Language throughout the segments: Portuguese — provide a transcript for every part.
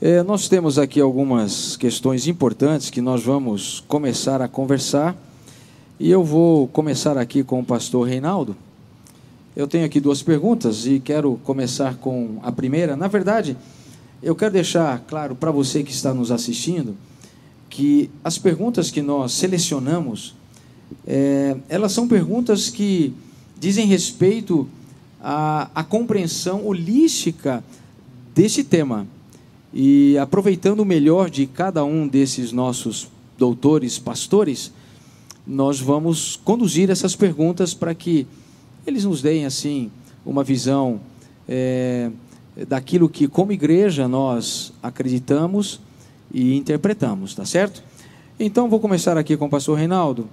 É, nós temos aqui algumas questões importantes que nós vamos começar a conversar. E eu vou começar aqui com o pastor Reinaldo. Eu tenho aqui duas perguntas e quero começar com a primeira. Na verdade, eu quero deixar claro para você que está nos assistindo que as perguntas que nós selecionamos, é, elas são perguntas que dizem respeito à, à compreensão holística desse tema. E aproveitando o melhor de cada um desses nossos doutores, pastores, nós vamos conduzir essas perguntas para que eles nos deem assim uma visão é, daquilo que, como igreja, nós acreditamos e interpretamos, tá certo? Então, vou começar aqui com o pastor Reinaldo.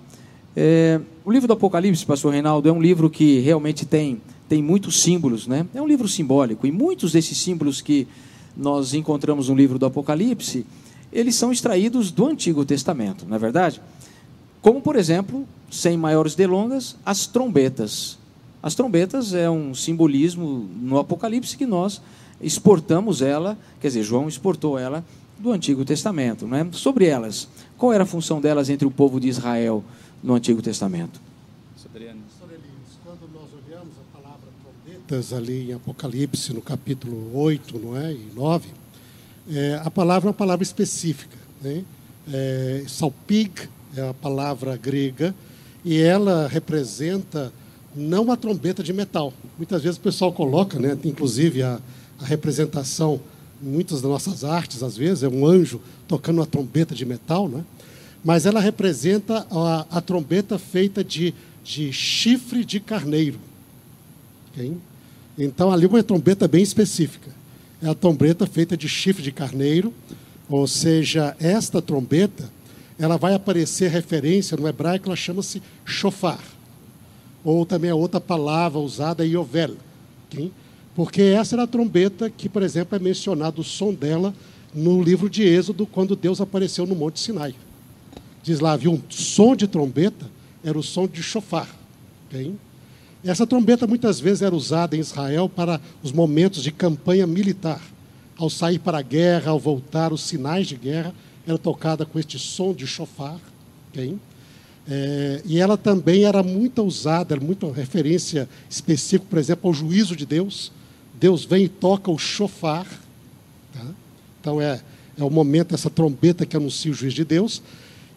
É, o livro do Apocalipse, pastor Reinaldo, é um livro que realmente tem, tem muitos símbolos, né? É um livro simbólico, e muitos desses símbolos que nós encontramos no livro do Apocalipse, eles são extraídos do Antigo Testamento, não é verdade? Como, por exemplo, sem maiores delongas, as trombetas. As trombetas é um simbolismo no Apocalipse que nós exportamos ela, quer dizer, João exportou ela do Antigo Testamento. Né? Sobre elas, qual era a função delas entre o povo de Israel no Antigo Testamento? Quando nós olhamos a palavra ali em Apocalipse, no capítulo 8 não é? e 9, é, a palavra é uma palavra específica. Né? É, salpig é a palavra grega e ela representa não a trombeta de metal. Muitas vezes o pessoal coloca, né, inclusive a, a representação muitas das nossas artes, às vezes, é um anjo tocando uma trombeta de metal, né? mas ela representa a, a trombeta feita de, de chifre de carneiro. Okay? Então, ali uma trombeta bem específica. É a trombeta feita de chifre de carneiro, ou seja, esta trombeta, ela vai aparecer referência no hebraico, ela chama-se shofar. Ou também a outra palavra usada, yovel. Okay? Porque essa era a trombeta que, por exemplo, é mencionado o som dela no livro de Êxodo, quando Deus apareceu no Monte Sinai. Diz lá, havia um som de trombeta, era o som de chofar. Okay? Essa trombeta muitas vezes era usada em Israel para os momentos de campanha militar. Ao sair para a guerra, ao voltar, os sinais de guerra era tocada com este som de chofar. Okay? É, e ela também era muito usada, era muita referência específica, por exemplo, ao juízo de Deus. Deus vem e toca o chofar. Tá? Então é, é o momento, essa trombeta que anuncia o juiz de Deus.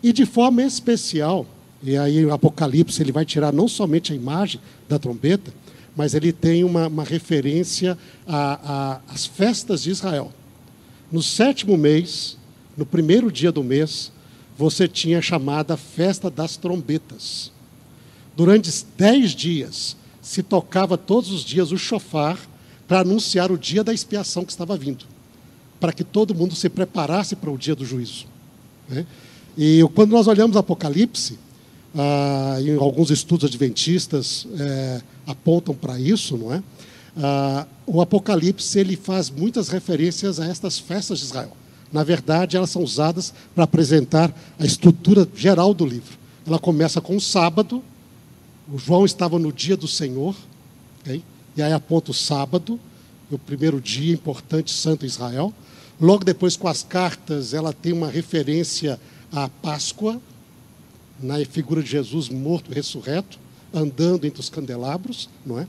E de forma especial, e aí o Apocalipse ele vai tirar não somente a imagem da trombeta, mas ele tem uma, uma referência às festas de Israel. No sétimo mês, no primeiro dia do mês, você tinha a chamada Festa das Trombetas. Durante dez dias, se tocava todos os dias o chofar para anunciar o dia da expiação que estava vindo, para que todo mundo se preparasse para o dia do juízo. Né? E quando nós olhamos Apocalipse, ah, em alguns estudos adventistas é, apontam para isso, não é? Ah, o Apocalipse ele faz muitas referências a estas festas de Israel. Na verdade, elas são usadas para apresentar a estrutura geral do livro. Ela começa com o sábado. O João estava no dia do Senhor. Okay? e aí aponta o sábado, o primeiro dia importante, Santo Israel. Logo depois, com as cartas, ela tem uma referência à Páscoa, na figura de Jesus morto ressurreto, andando entre os candelabros, não é?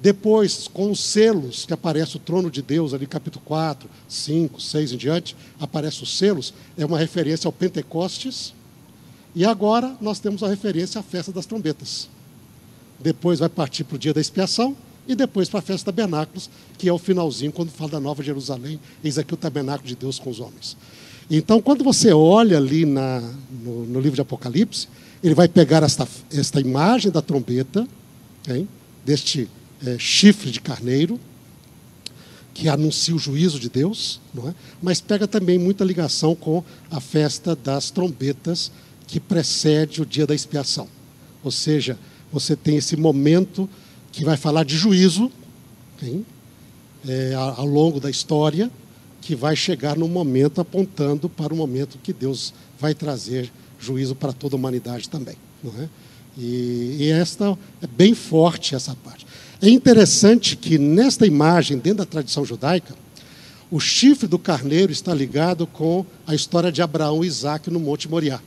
Depois, com os selos, que aparece o trono de Deus, ali capítulo 4, 5, 6 em diante, aparece os selos, é uma referência ao Pentecostes. E agora nós temos a referência à festa das trombetas. Depois vai partir para o dia da expiação, e depois para a festa tabernáculos, que é o finalzinho, quando fala da Nova Jerusalém, eis aqui o tabernáculo de Deus com os homens. Então, quando você olha ali na, no, no livro de Apocalipse, ele vai pegar esta, esta imagem da trombeta, hein, deste é, chifre de carneiro, que anuncia o juízo de Deus, é? mas pega também muita ligação com a festa das trombetas, que precede o dia da expiação. Ou seja, você tem esse momento que vai falar de juízo é, ao longo da história, que vai chegar no momento apontando para o momento que Deus vai trazer juízo para toda a humanidade também. Não é? E, e esta é bem forte essa parte. É interessante que nesta imagem, dentro da tradição judaica, O chifre do carneiro está ligado com a história de Abraão e Isaac no Monte Moriá.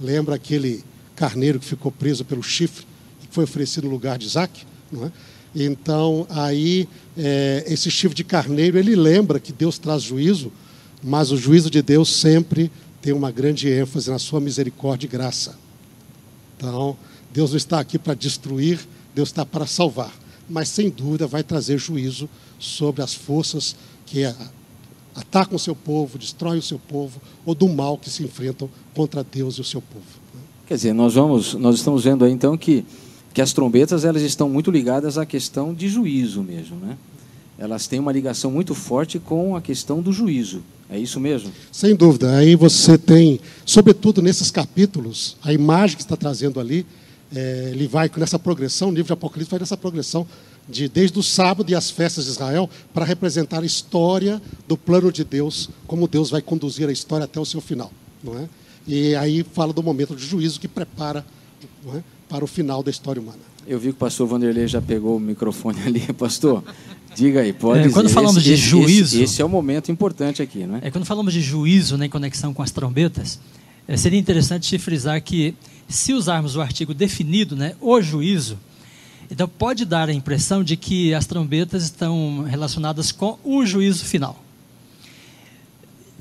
Lembra aquele carneiro que ficou preso pelo chifre e foi oferecido no lugar de Isaac? Não é? Então, aí, é, esse chifre de carneiro, ele lembra que Deus traz juízo, mas o juízo de Deus sempre tem uma grande ênfase na sua misericórdia e graça. Então, Deus não está aqui para destruir, Deus está para salvar. Mas, sem dúvida, vai trazer juízo sobre as forças que atacam o seu povo, destroem o seu povo, ou do mal que se enfrentam contra Deus e o seu povo. Quer dizer, nós, vamos, nós estamos vendo aí, então, que que as trombetas elas estão muito ligadas à questão de juízo mesmo, né? Elas têm uma ligação muito forte com a questão do juízo. É isso mesmo? Sem dúvida. Aí você tem, sobretudo nesses capítulos, a imagem que está trazendo ali, é, ele vai nessa progressão, o livro de Apocalipse vai nessa progressão de desde o sábado e as festas de Israel para representar a história do plano de Deus, como Deus vai conduzir a história até o seu final, não é? E aí fala do momento de juízo que prepara é? Para o final da história humana. Eu vi que o pastor Vanderlei já pegou o microfone ali, pastor. Diga aí, pode é, Quando dizer. falamos esse, de juízo. Esse, esse, é o momento importante aqui, né? É quando falamos de juízo né, em conexão com as trombetas, é, seria interessante frisar que se usarmos o artigo definido, né, o juízo, então pode dar a impressão de que as trombetas estão relacionadas com o juízo final.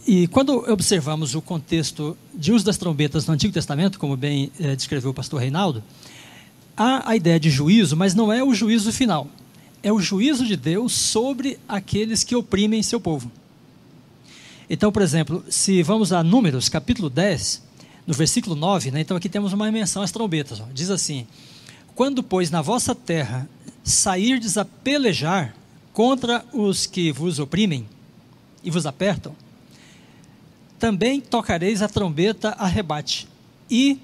E quando observamos o contexto de uso das trombetas no Antigo Testamento, como bem é, descreveu o pastor Reinaldo, há a ideia de juízo, mas não é o juízo final. É o juízo de Deus sobre aqueles que oprimem seu povo. Então, por exemplo, se vamos a Números, capítulo 10, no versículo 9, né, então aqui temos uma menção às trombetas. Ó, diz assim: Quando, pois, na vossa terra sairdes a pelejar contra os que vos oprimem e vos apertam, também tocareis a trombeta a rebate, e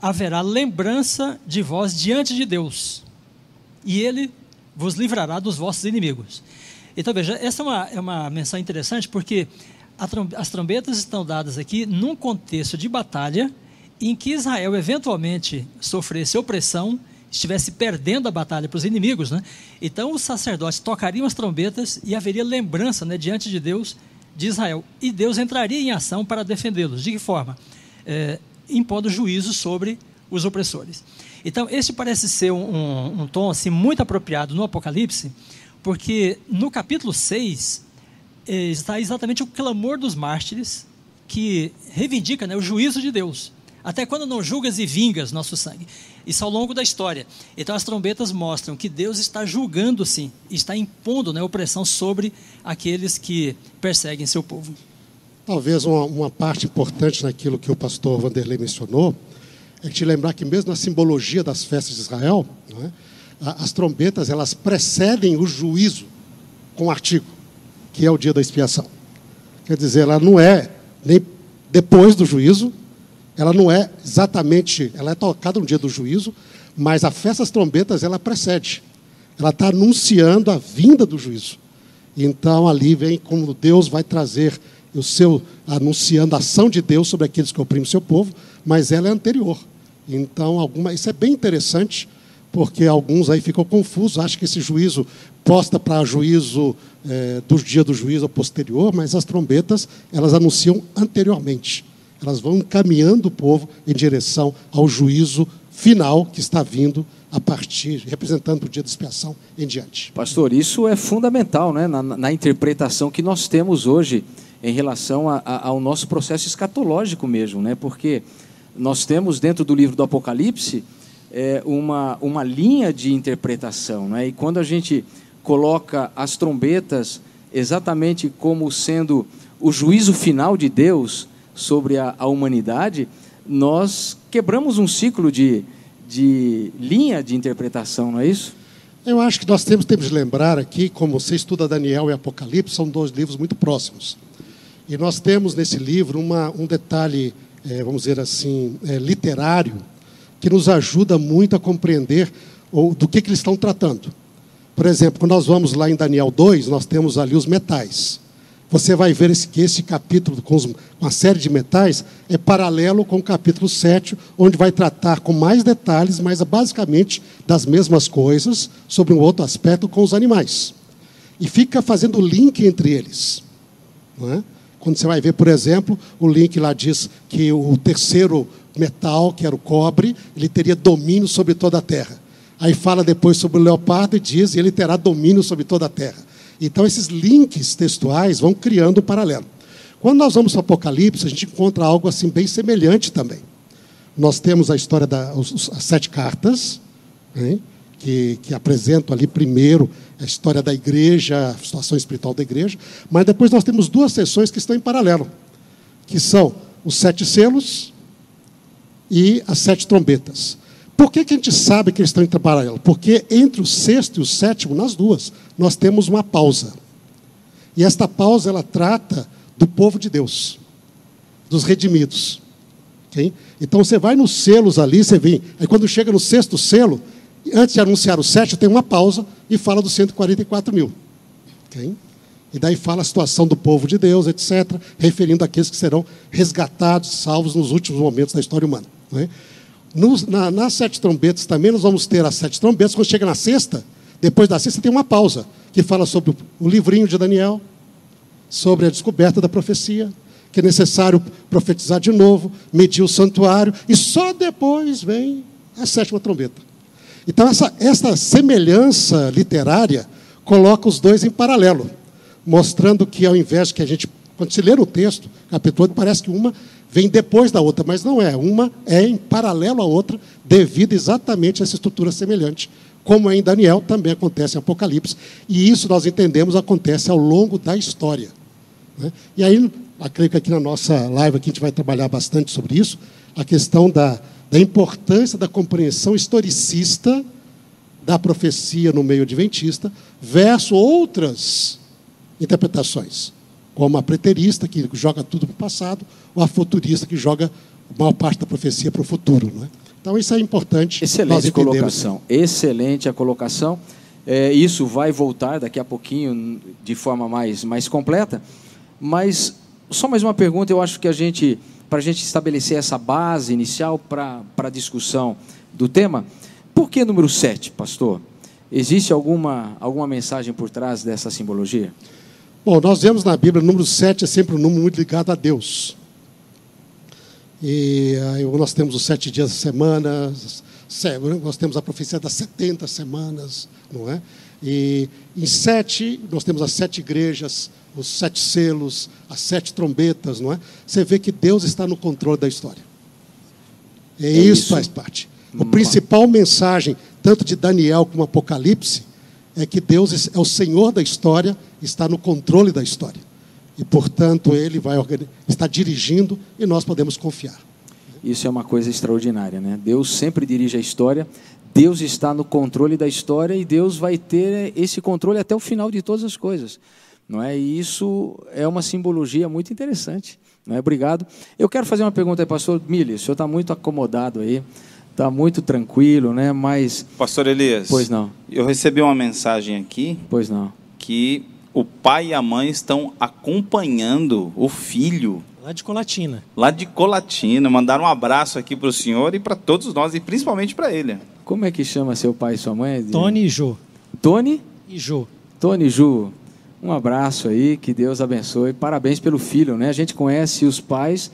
haverá lembrança de vós diante de Deus, e ele vos livrará dos vossos inimigos. Então veja, essa é uma, é uma menção interessante porque as trombetas estão dadas aqui num contexto de batalha em que Israel eventualmente sofresse opressão, estivesse perdendo a batalha para os inimigos, né? Então os sacerdotes tocariam as trombetas e haveria lembrança né, diante de Deus de Israel. E Deus entraria em ação para defendê-los. De que forma? É, impondo juízo sobre os opressores. Então, esse parece ser um, um, tom assim, muito apropriado no Apocalipse, porque no capítulo 6 é, está exatamente o clamor dos mártires que reivindica né, o juízo de Deus. Até quando não julgas e vingas nosso sangue? Isso ao longo da história. Então as trombetas mostram que Deus está julgando sim, está impondo né, opressão sobre aqueles que perseguem seu povo. Talvez uma, uma parte importante naquilo que o pastor Vanderlei mencionou é te lembrar que mesmo na simbologia das festas de Israel, é, as trombetas elas precedem o juízo com o artigo, que é o dia da expiação. Quer dizer, ela não é nem depois do juízo, ela não é exatamente, ela é tocada no dia do juízo, mas a festa das trombetas ela precede. Ela está anunciando a vinda do juízo. Então ali vem como Deus vai trazer o seu anunciando a ação de Deus sobre aqueles que oprimem o seu povo, mas ela é anterior. Então alguma, isso é bem interessante porque alguns aí ficam confusos, acham que esse juízo posta para juízo é, do dia do juízo posterior, mas as trombetas elas anunciam anteriormente elas vão encaminhando o povo em direção ao juízo final que está vindo a partir, representando o dia da expiação em diante. Pastor, isso é fundamental né, na, na interpretação que nós temos hoje em relação a, a, ao nosso processo escatológico mesmo, né? porque nós temos dentro do livro do Apocalipse é, uma, uma linha de interpretação, né? e quando a gente coloca as trombetas exatamente como sendo o juízo final de Deus, sobre a, a humanidade, nós quebramos um ciclo de, de linha de interpretação, não é isso? Eu acho que nós temos, temos de lembrar aqui, como você estuda Daniel e Apocalipse, são dois livros muito próximos. E nós temos nesse livro uma, um detalhe, é, vamos dizer assim, é, literário, que nos ajuda muito a compreender ou, do que, que eles estão tratando. Por exemplo, quando nós vamos lá em Daniel 2, nós temos ali os metais você vai ver que esse capítulo, com uma série de metais, é paralelo com o capítulo 7, onde vai tratar com mais detalhes, mas basicamente das mesmas coisas, sobre um outro aspecto com os animais. e fica fazendo link entre eles. É? Quando você vai ver, por exemplo, o link lá diz que o terceiro metal, que era o cobre, ele teria domínio sobre toda a terra. Aí fala depois sobre o leopardo e diz, ele terá domínio sobre toda a terra. Então, esses links textuais vão criando um paralelo. Quando nós vamos para o Apocalipse, a gente encontra algo assim bem semelhante também. Nós temos a história das sete cartas, né, que, que apresentam ali primeiro a história da igreja, a situação espiritual da igreja, mas depois nós temos duas sessões que estão em paralelo, que são os sete selos e as sete trombetas. Por que, que a gente sabe que eles estão em paralelo? Porque entre o sexto e o sétimo, nas duas, nós temos uma pausa. E esta pausa ela trata do povo de Deus, dos redimidos. Okay? Então você vai nos selos ali, você vem. Aí quando chega no sexto selo, antes de anunciar o sétimo, tem uma pausa e fala dos 144 mil. Okay? E daí fala a situação do povo de Deus, etc., referindo àqueles que serão resgatados, salvos nos últimos momentos da história humana. É? Nos, na, nas sete trombetas também nós vamos ter as sete trombetas. Quando chega na sexta, depois da sexta tem uma pausa, que fala sobre o livrinho de Daniel, sobre a descoberta da profecia, que é necessário profetizar de novo, medir o santuário, e só depois vem a sétima trombeta. Então, essa, essa semelhança literária coloca os dois em paralelo, mostrando que, ao invés que a gente, quando se lê o texto, capítulo 8, parece que uma vem depois da outra, mas não é. Uma é em paralelo à outra, devido exatamente a essa estrutura semelhante como é em Daniel, também acontece em Apocalipse. E isso nós entendemos acontece ao longo da história. Né? E aí, acredito que aqui na nossa live aqui a gente vai trabalhar bastante sobre isso, a questão da, da importância da compreensão historicista da profecia no meio adventista, versus outras interpretações, como a preterista, que joga tudo para o passado, ou a futurista, que joga a maior parte da profecia para o futuro. Não é? Então, isso é importante. Excelente colocação. Excelente a colocação. É, isso vai voltar daqui a pouquinho de forma mais, mais completa. Mas, só mais uma pergunta, eu acho que a gente, para a gente estabelecer essa base inicial para a discussão do tema, por que número 7, pastor? Existe alguma, alguma mensagem por trás dessa simbologia? Bom, nós vemos na Bíblia, o número 7 é sempre um número muito ligado a Deus. E aí nós temos os sete dias da semana, nós temos a profecia das 70 semanas, não é? E em sete, nós temos as sete igrejas, os sete selos, as sete trombetas, não é? Você vê que Deus está no controle da história. E é isso, isso faz parte. A principal mensagem, tanto de Daniel como Apocalipse, é que Deus é o Senhor da história, está no controle da história e, portanto, ele vai estar dirigindo e nós podemos confiar. Isso é uma coisa extraordinária, né? Deus sempre dirige a história, Deus está no controle da história e Deus vai ter esse controle até o final de todas as coisas, não é? E isso é uma simbologia muito interessante, não é? Obrigado. Eu quero fazer uma pergunta aí, pastor Mili, o senhor está muito acomodado aí, está muito tranquilo, né? Mas Pastor Elias. Pois não. Eu recebi uma mensagem aqui. Pois não. Que o pai e a mãe estão acompanhando o filho. Lá de Colatina. Lá de Colatina. Mandaram um abraço aqui para o senhor e para todos nós, e principalmente para ele. Como é que chama seu pai e sua mãe? Tony e Jô. Tony? E Jô. Tony e Ju. Um abraço aí, que Deus abençoe. Parabéns pelo filho, né? A gente conhece os pais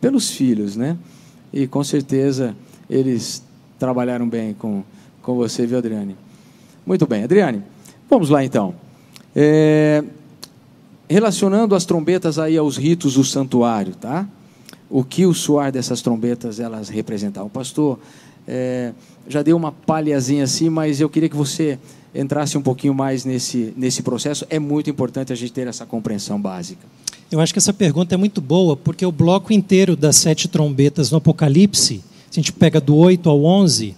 pelos filhos, né? E com certeza eles trabalharam bem com, com você, viu, Adriane? Muito bem, Adriane. Vamos lá então. É, relacionando as trombetas aí aos ritos do santuário, tá? O que o soar dessas trombetas elas representavam. Pastor, é, já deu uma palhazinha assim, mas eu queria que você entrasse um pouquinho mais nesse, nesse processo. É muito importante a gente ter essa compreensão básica. Eu acho que essa pergunta é muito boa, porque o bloco inteiro das sete trombetas no Apocalipse, se a gente pega do 8 ao 11,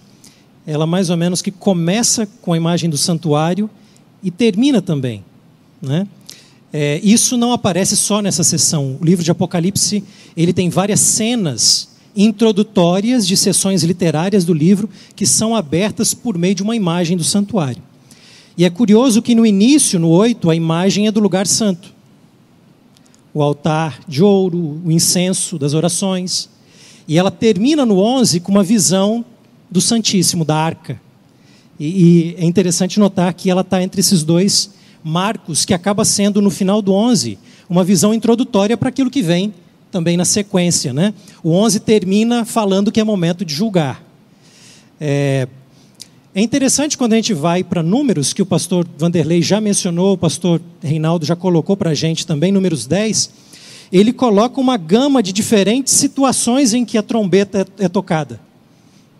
ela mais ou menos que começa com a imagem do santuário e termina também. Né? É, isso não aparece só nessa sessão. O livro de Apocalipse ele tem várias cenas introdutórias de sessões literárias do livro que são abertas por meio de uma imagem do santuário. E é curioso que no início, no 8, a imagem é do lugar santo. O altar de ouro, o incenso das orações. E ela termina no 11 com uma visão do Santíssimo, da arca. E, e é interessante notar que ela está entre esses dois Marcos, que acaba sendo, no final do 11, uma visão introdutória para aquilo que vem também na sequência. Né? O 11 termina falando que é momento de julgar. É, é interessante quando a gente vai para números, que o pastor Vanderlei já mencionou, o pastor Reinaldo já colocou para a gente também, números 10, ele coloca uma gama de diferentes situações em que a trombeta é, é tocada.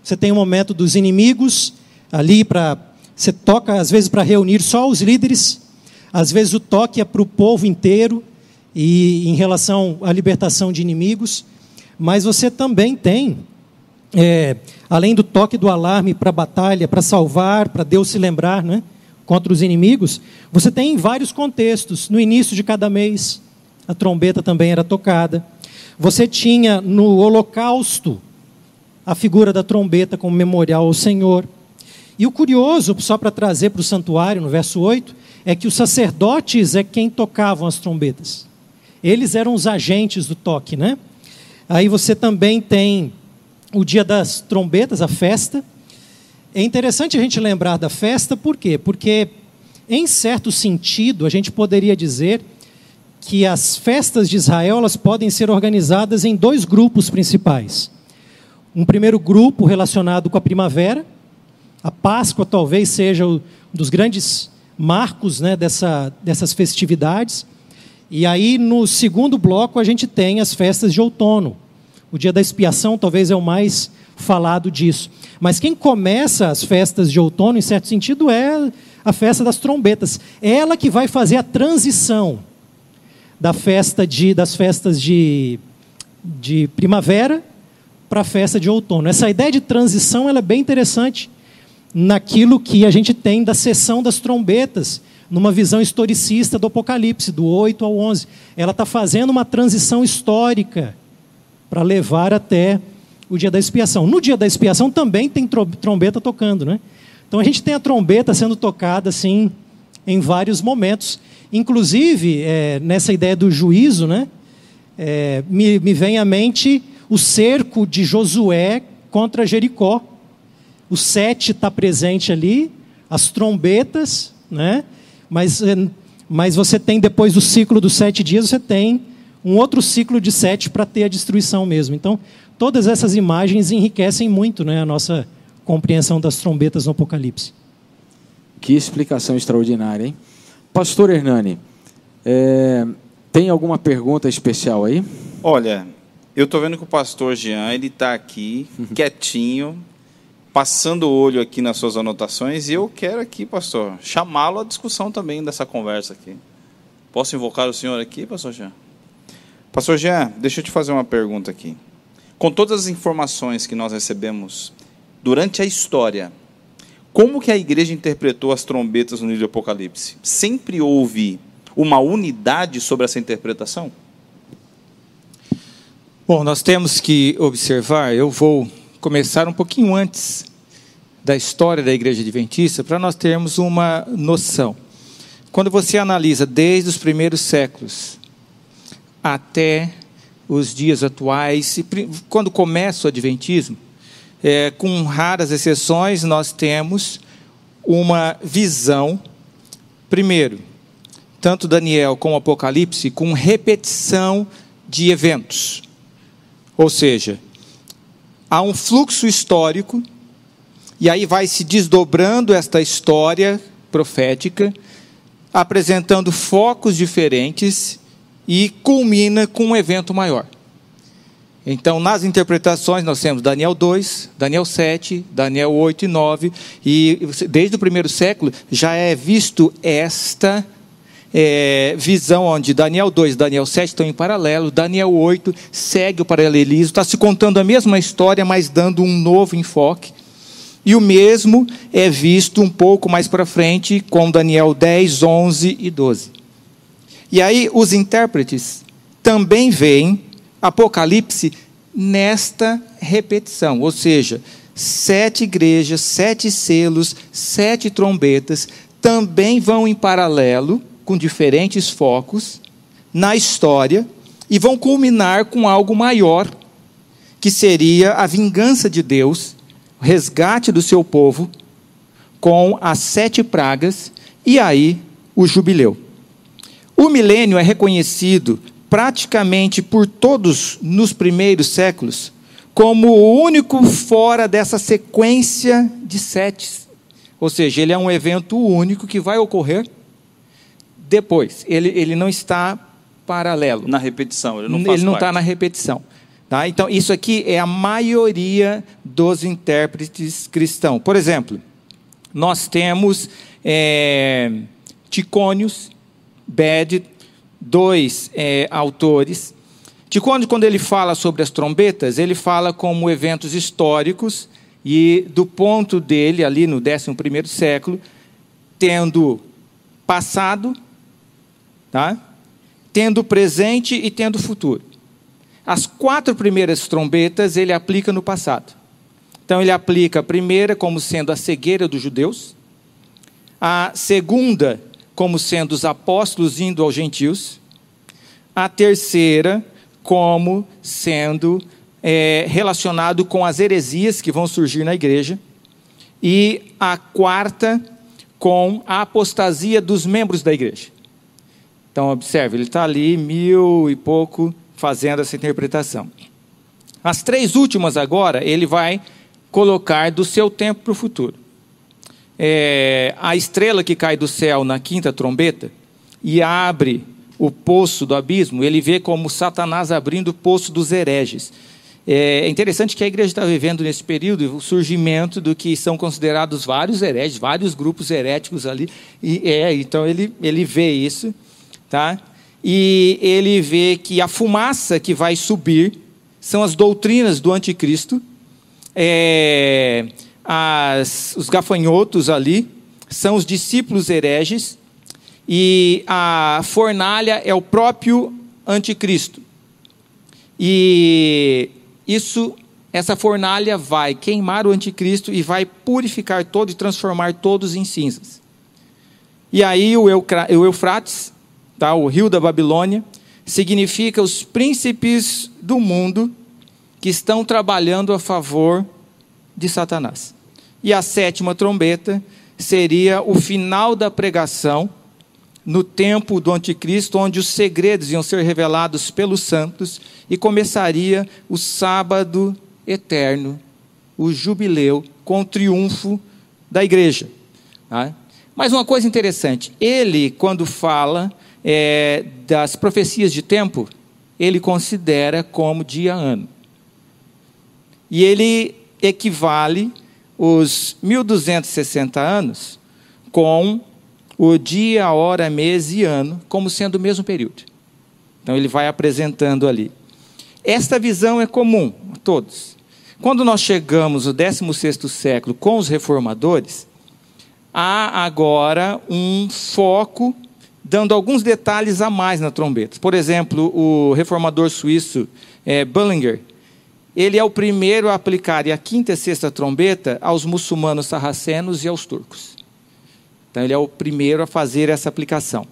Você tem o um momento dos inimigos, ali para. Você toca, às vezes, para reunir só os líderes, às vezes o toque é para o povo inteiro, e em relação à libertação de inimigos, mas você também tem é, além do toque do alarme para batalha, para salvar, para Deus se lembrar né, contra os inimigos, você tem vários contextos. No início de cada mês, a trombeta também era tocada. Você tinha no holocausto a figura da trombeta como memorial ao Senhor. E o curioso, só para trazer para o santuário, no verso 8, é que os sacerdotes é quem tocavam as trombetas. Eles eram os agentes do toque, né? Aí você também tem o dia das trombetas, a festa. É interessante a gente lembrar da festa, por quê? Porque, em certo sentido, a gente poderia dizer que as festas de Israel elas podem ser organizadas em dois grupos principais. Um primeiro grupo relacionado com a primavera, a Páscoa talvez seja um dos grandes marcos né, dessa, dessas festividades. E aí, no segundo bloco, a gente tem as festas de outono, o dia da expiação talvez é o mais falado disso. Mas quem começa as festas de outono, em certo sentido, é a festa das trombetas. É ela que vai fazer a transição da festa de, das festas de, de primavera para a festa de outono. Essa ideia de transição ela é bem interessante naquilo que a gente tem da sessão das trombetas, numa visão historicista do Apocalipse, do 8 ao 11. Ela está fazendo uma transição histórica para levar até o dia da expiação. No dia da expiação também tem trombeta tocando, né? Então a gente tem a trombeta sendo tocada assim em vários momentos. Inclusive, é, nessa ideia do juízo, né? É, me, me vem à mente o cerco de Josué contra Jericó. O sete está presente ali, as trombetas, né? Mas, é, mas você tem depois do ciclo dos sete dias, você tem um outro ciclo de sete para ter a destruição mesmo. Então, todas essas imagens enriquecem muito né, a nossa compreensão das trombetas no Apocalipse. Que explicação extraordinária, hein? Pastor Hernani, é, tem alguma pergunta especial aí? Olha, eu estou vendo que o pastor Jean ele está aqui, quietinho, passando o olho aqui nas suas anotações, e eu quero aqui, pastor, chamá-lo à discussão também dessa conversa aqui. Posso invocar o senhor aqui, pastor Jean? Pastor Jean, deixa eu te fazer uma pergunta aqui. Com todas as informações que nós recebemos durante a história, como que a igreja interpretou as trombetas no livro do Apocalipse? Sempre houve uma unidade sobre essa interpretação? Bom, nós temos que observar, eu vou começar um pouquinho antes da história da igreja adventista, para nós termos uma noção. Quando você analisa desde os primeiros séculos, até os dias atuais, quando começa o Adventismo, é, com raras exceções, nós temos uma visão, primeiro, tanto Daniel como Apocalipse, com repetição de eventos. Ou seja, há um fluxo histórico, e aí vai se desdobrando esta história profética, apresentando focos diferentes e culmina com um evento maior. Então, nas interpretações, nós temos Daniel 2, Daniel 7, Daniel 8 e 9, e desde o primeiro século já é visto esta é, visão onde Daniel 2 e Daniel 7 estão em paralelo, Daniel 8 segue o paralelismo, está se contando a mesma história, mas dando um novo enfoque. E o mesmo é visto um pouco mais para frente com Daniel 10, 11 e 12. E aí os intérpretes também veem Apocalipse nesta repetição, ou seja, sete igrejas, sete selos, sete trombetas também vão em paralelo com diferentes focos na história e vão culminar com algo maior, que seria a vingança de Deus, o resgate do seu povo com as sete pragas e aí o jubileu. O milênio é reconhecido praticamente por todos nos primeiros séculos como o único fora dessa sequência de sete. Ou seja, ele é um evento único que vai ocorrer depois. Ele, ele não está paralelo. Na repetição, ele não Ele não está na repetição. Tá? Então, isso aqui é a maioria dos intérpretes cristãos. Por exemplo, nós temos é, Ticônios, Bed, dois é, autores. Ticônio, quando ele fala sobre as trombetas, ele fala como eventos históricos e do ponto dele, ali no 11 século, tendo passado, tá? tendo presente e tendo futuro. As quatro primeiras trombetas ele aplica no passado. Então ele aplica a primeira como sendo a cegueira dos judeus, a segunda como sendo os apóstolos indo aos gentios, a terceira como sendo é, relacionado com as heresias que vão surgir na igreja, e a quarta com a apostasia dos membros da igreja. Então, observe, ele está ali, mil e pouco, fazendo essa interpretação. As três últimas agora, ele vai colocar do seu tempo para o futuro. É, a estrela que cai do céu na quinta trombeta e abre o poço do abismo, ele vê como Satanás abrindo o poço dos hereges. É interessante que a igreja está vivendo nesse período o surgimento do que são considerados vários hereges, vários grupos heréticos ali. E é, então ele, ele vê isso, tá? E ele vê que a fumaça que vai subir são as doutrinas do anticristo. É, as, os gafanhotos ali são os discípulos hereges e a fornalha é o próprio anticristo. E isso, essa fornalha vai queimar o anticristo e vai purificar todo e transformar todos em cinzas. E aí o, Eufrates, tá, o rio da Babilônia, significa os príncipes do mundo que estão trabalhando a favor Satanás. E a sétima trombeta seria o final da pregação no tempo do anticristo, onde os segredos iam ser revelados pelos santos e começaria o sábado eterno, o jubileu com o triunfo da igreja. Tá? Mas uma coisa interessante, ele, quando fala é, das profecias de tempo, ele considera como dia-ano. E ele equivale os 1260 anos com o dia, hora, mês e ano como sendo o mesmo período. Então ele vai apresentando ali. Esta visão é comum a todos. Quando nós chegamos no 16º século com os reformadores, há agora um foco dando alguns detalhes a mais na trombeta. Por exemplo, o reformador suíço é, Bullinger, ele é o primeiro a aplicar a quinta e sexta trombeta aos muçulmanos sarracenos e aos turcos. Então, ele é o primeiro a fazer essa aplicação.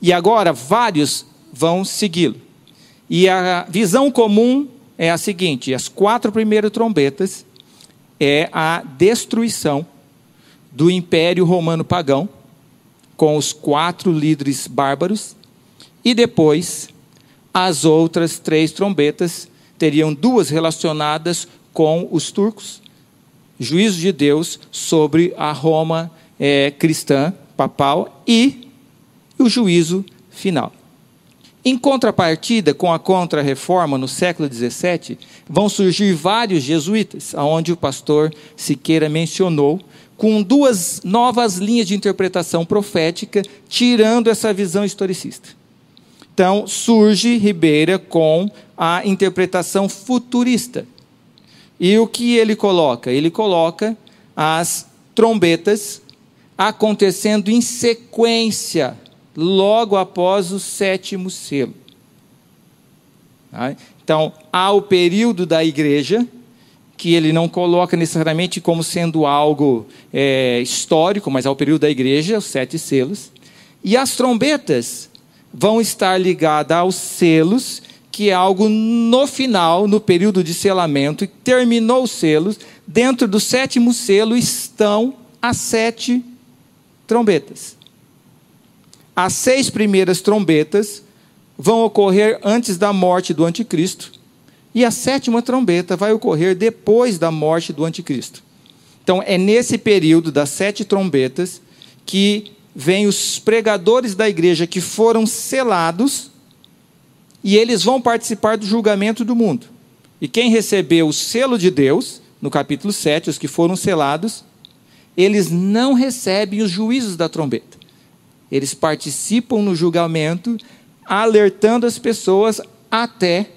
E agora, vários vão segui-lo. E a visão comum é a seguinte: as quatro primeiras trombetas é a destruição do Império Romano Pagão, com os quatro líderes bárbaros, e depois as outras três trombetas teriam duas relacionadas com os turcos, juízo de Deus sobre a Roma é, cristã, papal, e o juízo final. Em contrapartida com a Contra-Reforma no século XVII, vão surgir vários jesuítas, aonde o pastor Siqueira mencionou, com duas novas linhas de interpretação profética, tirando essa visão historicista. Então, surge Ribeira com a interpretação futurista. E o que ele coloca? Ele coloca as trombetas acontecendo em sequência, logo após o sétimo selo. Tá? Então, há o período da igreja, que ele não coloca necessariamente como sendo algo é, histórico, mas há o período da igreja, os sete selos. E as trombetas vão estar ligadas aos selos, que é algo no final, no período de selamento, terminou os selos. Dentro do sétimo selo estão as sete trombetas. as seis primeiras trombetas vão ocorrer antes da morte do anticristo, e a sétima trombeta vai ocorrer depois da morte do anticristo. Então, é nesse período das sete trombetas que vêm os pregadores da igreja que foram selados e eles vão participar do julgamento do mundo. E quem recebeu o selo de Deus, no capítulo 7, os que foram selados, eles não recebem os juízos da trombeta. Eles participam no julgamento, alertando as pessoas até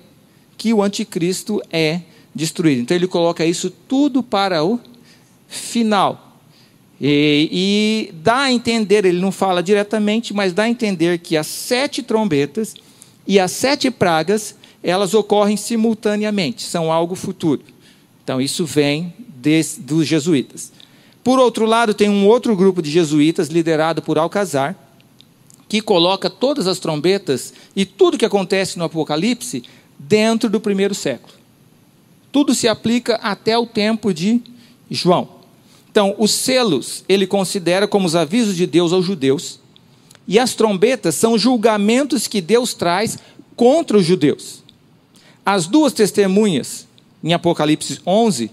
que o anticristo é destruído. Então ele coloca isso tudo para o final. E, e, dá a entender, ele não fala diretamente, mas dá a entender que as sete trombetas e as sete pragas, elas ocorrem simultaneamente, são algo futuro. Então, isso vem des, dos jesuítas. Por outro lado, tem um outro grupo de jesuítas, liderado por Alcazar, que coloca todas as trombetas e tudo que acontece no Apocalipse dentro do primeiro século. Tudo se aplica até o tempo de João. Então, os selos ele considera como os avisos de Deus aos judeus, e as trombetas são julgamentos que Deus traz contra os judeus. As duas testemunhas, em Apocalipse 11,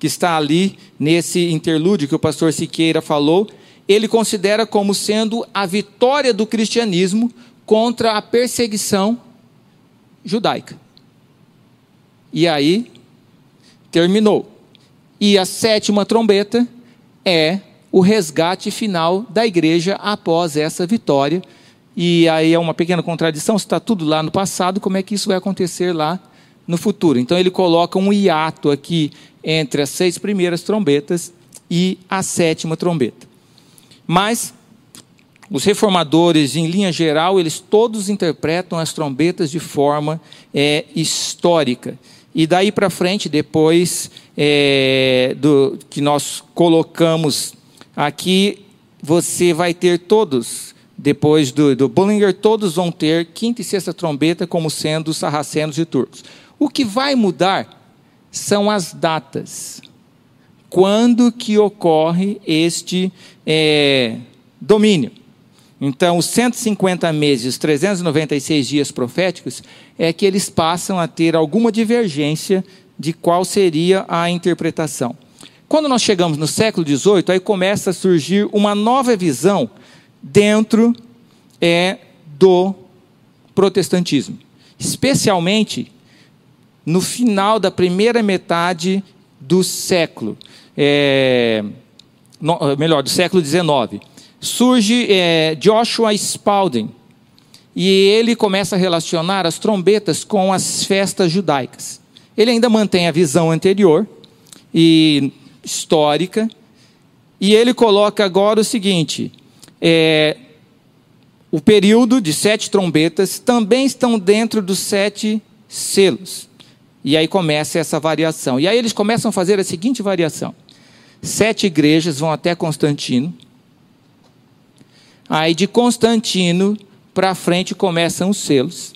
que está ali nesse interlúdio que o pastor Siqueira falou, ele considera como sendo a vitória do cristianismo contra a perseguição judaica. E aí, terminou. E a sétima trombeta é o resgate final da igreja após essa vitória. E aí é uma pequena contradição, se está tudo lá no passado, como é que isso vai acontecer lá no futuro? Então ele coloca um hiato aqui entre as seis primeiras trombetas e a sétima trombeta. Mas os reformadores, em linha geral, eles todos interpretam as trombetas de forma é, histórica. E daí para frente, depois é, do que nós colocamos Aqui você vai ter todos, depois do, do Bullinger, todos vão ter quinta e sexta trombeta como sendo sarracenos e turcos. O que vai mudar são as datas. Quando que ocorre este é, domínio? Então, os 150 meses, os 396 dias proféticos, é que eles passam a ter alguma divergência de qual seria a interpretação. Quando nós chegamos no século XVIII, aí começa a surgir uma nova visão dentro é, do protestantismo, especialmente no final da primeira metade do século, é, no, melhor, do século XIX. Surge é, Joshua Spalding e ele começa a relacionar as trombetas com as festas judaicas. Ele ainda mantém a visão anterior e histórica, e ele coloca agora o seguinte: é, o período de sete trombetas também estão dentro dos sete selos. E aí começa essa variação. E aí eles começam a fazer a seguinte variação: sete igrejas vão até Constantino. Aí de Constantino para frente começam os selos.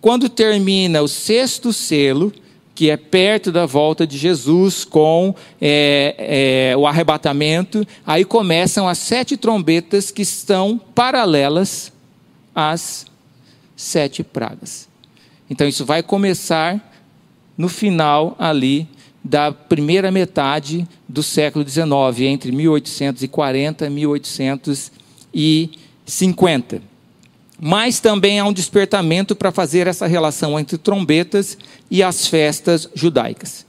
Quando termina o sexto selo, que é perto da volta de Jesus com é, é, o arrebatamento. Aí começam as sete trombetas que estão paralelas às sete pragas. Então isso vai começar no final ali da primeira metade do século XIX, entre 1840 e 1850 mas também há um despertamento para fazer essa relação entre trombetas e as festas judaicas.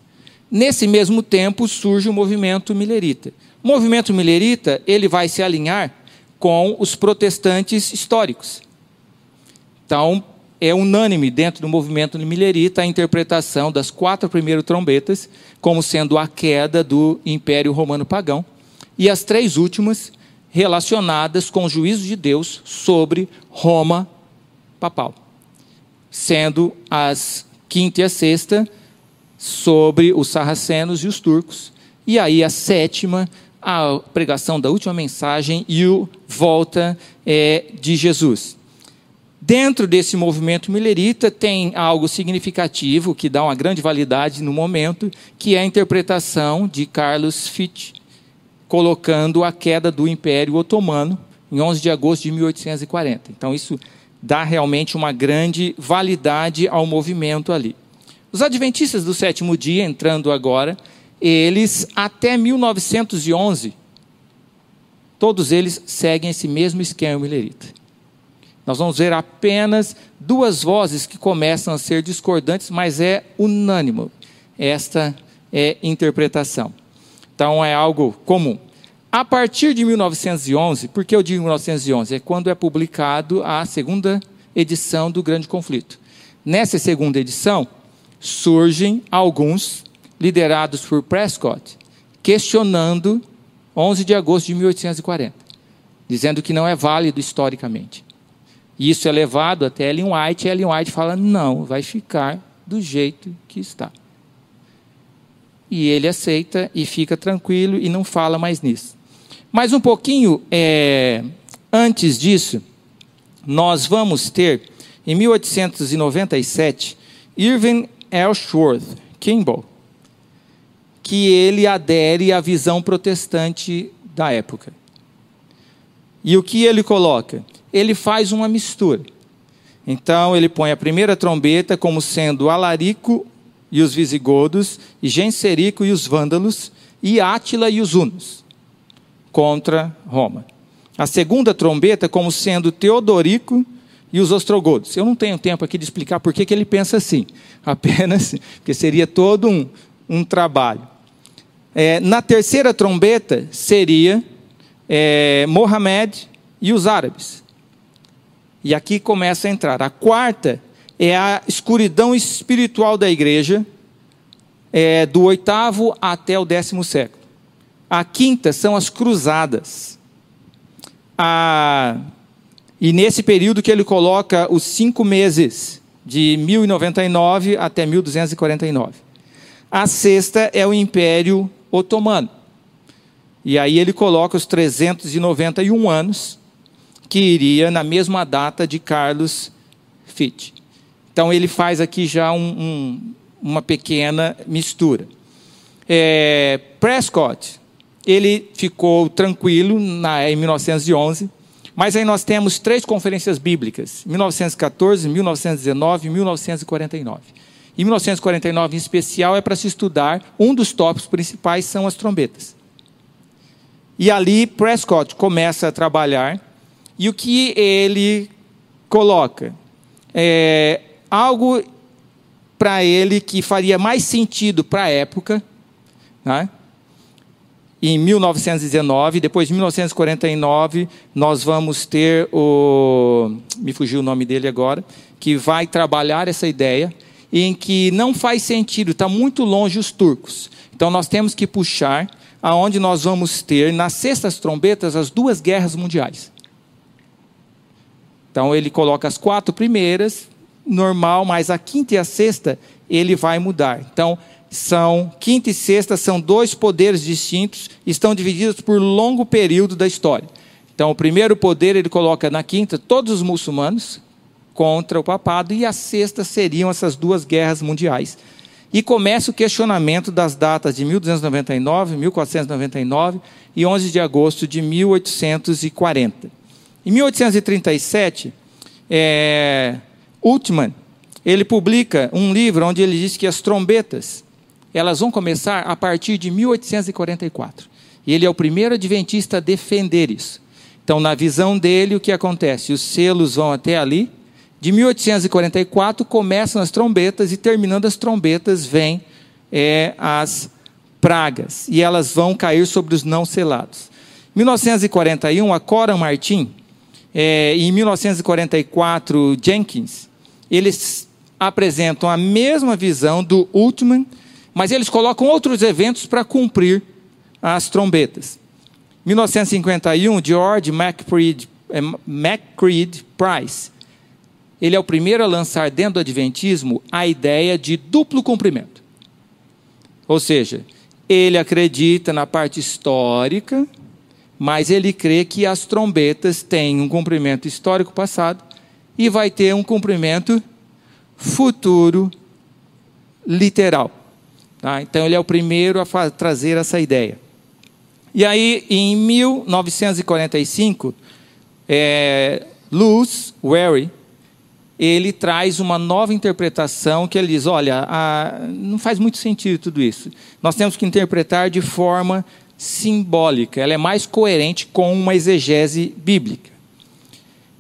Nesse mesmo tempo surge o movimento milerita. O movimento milerita ele vai se alinhar com os protestantes históricos. Então, é unânime dentro do movimento milerita a interpretação das quatro primeiras trombetas como sendo a queda do Império Romano Pagão e as três últimas relacionadas com o juízo de Deus sobre Roma papal, sendo as quinta e a sexta sobre os sarracenos e os turcos, e aí a sétima, a pregação da última mensagem e o volta é, de Jesus. Dentro desse movimento milerita tem algo significativo que dá uma grande validade no momento, que é a interpretação de Carlos Fitt, colocando a queda do Império Otomano em 11 de agosto de 1840. Então, isso dá realmente uma grande validade ao movimento ali. Os adventistas do sétimo dia, entrando agora, eles até 1911, todos eles seguem esse mesmo esquema milerita. Nós vamos ver apenas duas vozes que começam a ser discordantes, mas é unânime esta é interpretação. Então é algo comum. A partir de 1911, por que eu digo 1911? É quando é publicado a segunda edição do Grande Conflito. Nessa segunda edição, surgem alguns, liderados por Prescott, questionando 11 de agosto de 1840, dizendo que não é válido historicamente. E isso é levado até Ellen White, e Ellen White fala: não, vai ficar do jeito que está. E ele aceita e fica tranquilo e não fala mais nisso. Mas um pouquinho é, antes disso, nós vamos ter, em 1897, Irving Ellsworth Kimball, que ele adere à visão protestante da época. E o que ele coloca? Ele faz uma mistura. Então ele põe a primeira trombeta como sendo Alarico e os visigodos, e Genserico e os vândalos, e Átila e os hunos, contra Roma. A segunda trombeta como sendo Teodorico e os ostrogodos. Eu não tenho tempo aqui de explicar por que, ele pensa assim, apenas porque seria todo um, um trabalho. É, na terceira trombeta seria é, Mohamed e os árabes. E aqui começa a entrar. A quarta é a escuridão espiritual da igreja, é, do oitavo até o décimo século. A quinta são as cruzadas. A e nesse período que ele coloca os cinco meses, de 1099 até 1249. A sexta é o Império Otomano. E aí ele coloca os 391 anos, que iria na mesma data de Carlos Fitt. Então ele faz aqui já um, um, uma pequena mistura. É, Prescott, ele ficou tranquilo na, em 1911 mas aí nós temos três conferências bíblicas: 1914, 1919 e 1949. E 1949, em especial, é para se estudar. Um dos tópicos principais são as trombetas. E ali Prescott começa a trabalhar. E o que ele coloca? É algo para ele que faria mais sentido para a época. Né? em 1919, depois de 1949, nós vamos ter o. Me fugiu o nome dele agora, que vai trabalhar essa ideia, em que não faz sentido, está muito longe os turcos. Então nós temos que puxar aonde nós vamos ter, nas sextas trombetas, as duas guerras mundiais. Então ele coloca as quatro primeiras, normal, mas a quinta e a sexta ele vai mudar. Então são quinta e sexta são dois poderes distintos, estão divididos por longo período da história. Então, o primeiro poder ele coloca na quinta todos os muçulmanos contra o papado e a sexta seriam essas duas guerras mundiais. E começa o questionamento das datas de 1299, 1499 e 11 de agosto de 1840. Em 1837, é, Ultman ele publica um livro onde ele diz que as trombetas elas vão começar a partir de 1844. E ele é o primeiro adventista a defender isso. Então, na visão dele, o que acontece? Os selos vão até ali. De 1844 começam as trombetas e terminando as trombetas vêm é, as pragas e elas vão cair sobre os não selados. 1941, a Cora Martin, é, em 1944, Jenkins, eles apresentam a mesma visão do Ultman mas eles colocam outros eventos para cumprir as trombetas. 1951, George McCreed, eh, Price, ele é o primeiro a lançar dentro do Adventismo a ideia de duplo cumprimento. Ou seja, ele acredita na parte histórica, mas ele crê que as trombetas têm um cumprimento histórico passado e vai ter um cumprimento futuro literal. Tá? Então, ele é o primeiro a trazer essa ideia. E aí, em 1945, é, Luz Wary, ele traz uma nova interpretação que ele diz: olha, a, não faz muito sentido tudo isso. Nós temos que interpretar de forma simbólica, ela é mais coerente com uma exegese bíblica.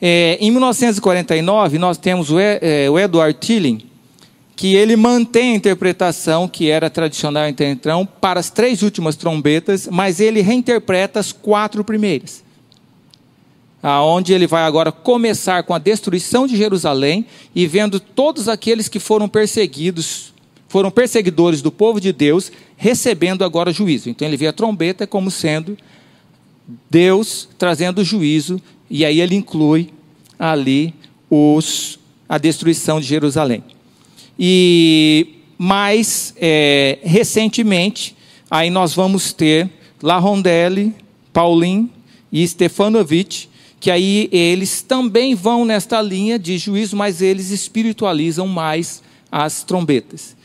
É, em 1949, nós temos o, é, o Edward Tilling, que ele mantém a interpretação que era tradicional em Tentrão para as três últimas trombetas, mas ele reinterpreta as quatro primeiras. Aonde ele vai agora começar com a destruição de Jerusalém e vendo todos aqueles que foram perseguidos, foram perseguidores do povo de Deus, recebendo agora juízo. Então ele vê a trombeta como sendo Deus trazendo juízo e aí ele inclui ali os, a destruição de Jerusalém. E mais é, recentemente, aí nós vamos ter La Rondelli, Paulin e Stefanovic, que aí eles também vão nesta linha de juízo, mas eles espiritualizam mais as trombetas.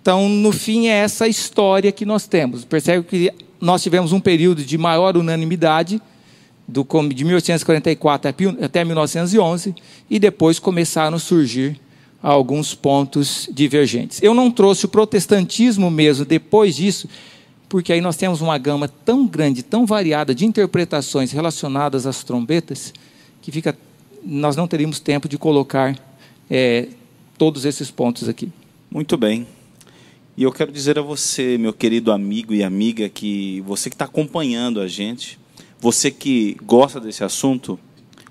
Então, no fim, é essa história que nós temos. Percebe que nós tivemos um período de maior unanimidade, de 1844 até 1911, e depois começaram a surgir alguns pontos divergentes. Eu não trouxe o protestantismo mesmo depois disso, porque aí nós temos uma gama tão grande, tão variada de interpretações relacionadas às trombetas, que fica, nós não teríamos tempo de colocar é, todos esses pontos aqui. Muito bem. E eu quero dizer a você, meu querido amigo e amiga, que você que está acompanhando a gente, você que gosta desse assunto,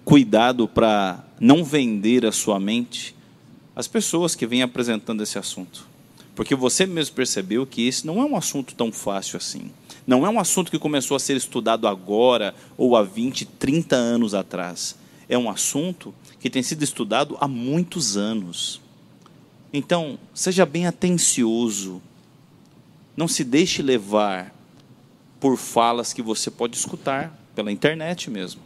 cuidado para não vender a sua mente às pessoas que vêm apresentando esse assunto. Porque você mesmo percebeu que esse não é um assunto tão fácil assim. Não é um assunto que começou a ser estudado agora ou há 20, 30 anos atrás. É um assunto que tem sido estudado há muitos anos. Então, seja bem atencioso. Não se deixe levar por falas que você pode escutar pela internet mesmo.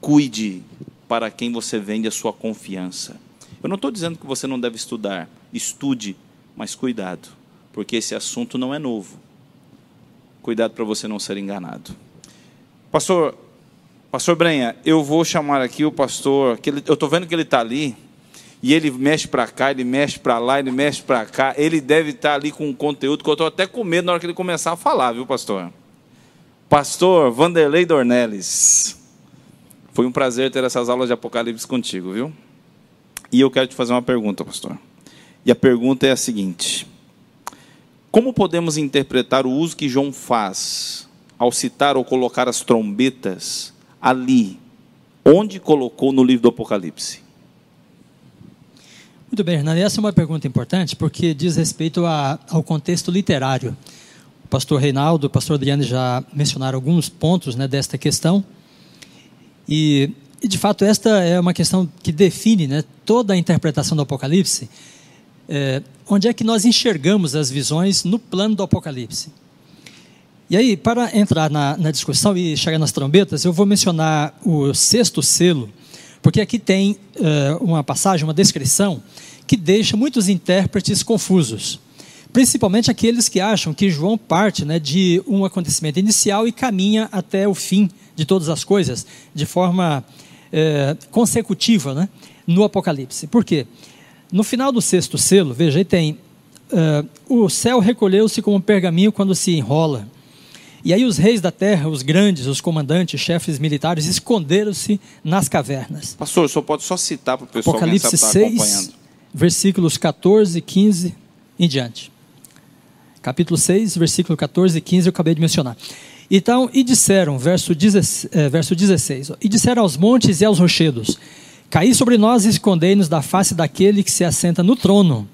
Cuide para quem você vende a sua confiança. Eu não estou dizendo que você não deve estudar, estude, mas cuidado, porque esse assunto não é novo. Cuidado para você não ser enganado. Pastor, Pastor Brenha, eu vou chamar aqui o pastor, que ele, eu estou vendo que ele está ali, e ele mexe para cá, ele mexe para lá, ele mexe para cá. Ele deve estar ali com um conteúdo que eu estou até com medo na hora que ele começar a falar, viu, pastor? Pastor Vanderlei Dornelles. Foi um prazer ter essas aulas de Apocalipse contigo, viu? E eu quero te fazer uma pergunta, pastor. E a pergunta é a seguinte: Como podemos interpretar o uso que João faz ao citar ou colocar as trombetas ali, onde colocou no livro do Apocalipse? Muito bem, Hernani, essa é uma pergunta importante porque diz respeito a, ao contexto literário. O pastor Reinaldo, o pastor Adriano já mencionaram alguns pontos né, desta questão. E, de fato, esta é uma questão que define né, toda a interpretação do Apocalipse. É, onde é que nós enxergamos as visões no plano do Apocalipse? E aí, para entrar na, na discussão e chegar nas trombetas, eu vou mencionar o sexto selo, porque aqui tem uh, uma passagem, uma descrição, que deixa muitos intérpretes confusos. Principalmente aqueles que acham que João parte né, de um acontecimento inicial e caminha até o fim de todas as coisas, de forma uh, consecutiva né, no Apocalipse. Por quê? No final do sexto selo, veja, aí tem: uh, o céu recolheu-se como um pergaminho quando se enrola e aí os reis da terra, os grandes, os comandantes, chefes militares, esconderam-se nas cavernas. Pastor, o senhor pode só citar para o pessoal Apocalipse que está 6, acompanhando. versículos 14, 15 em diante. Capítulo 6, versículo 14 e 15 eu acabei de mencionar. Então, e disseram, verso 16, eh, verso 16 e disseram aos montes e aos rochedos, Caí sobre nós e escondei-nos da face daquele que se assenta no trono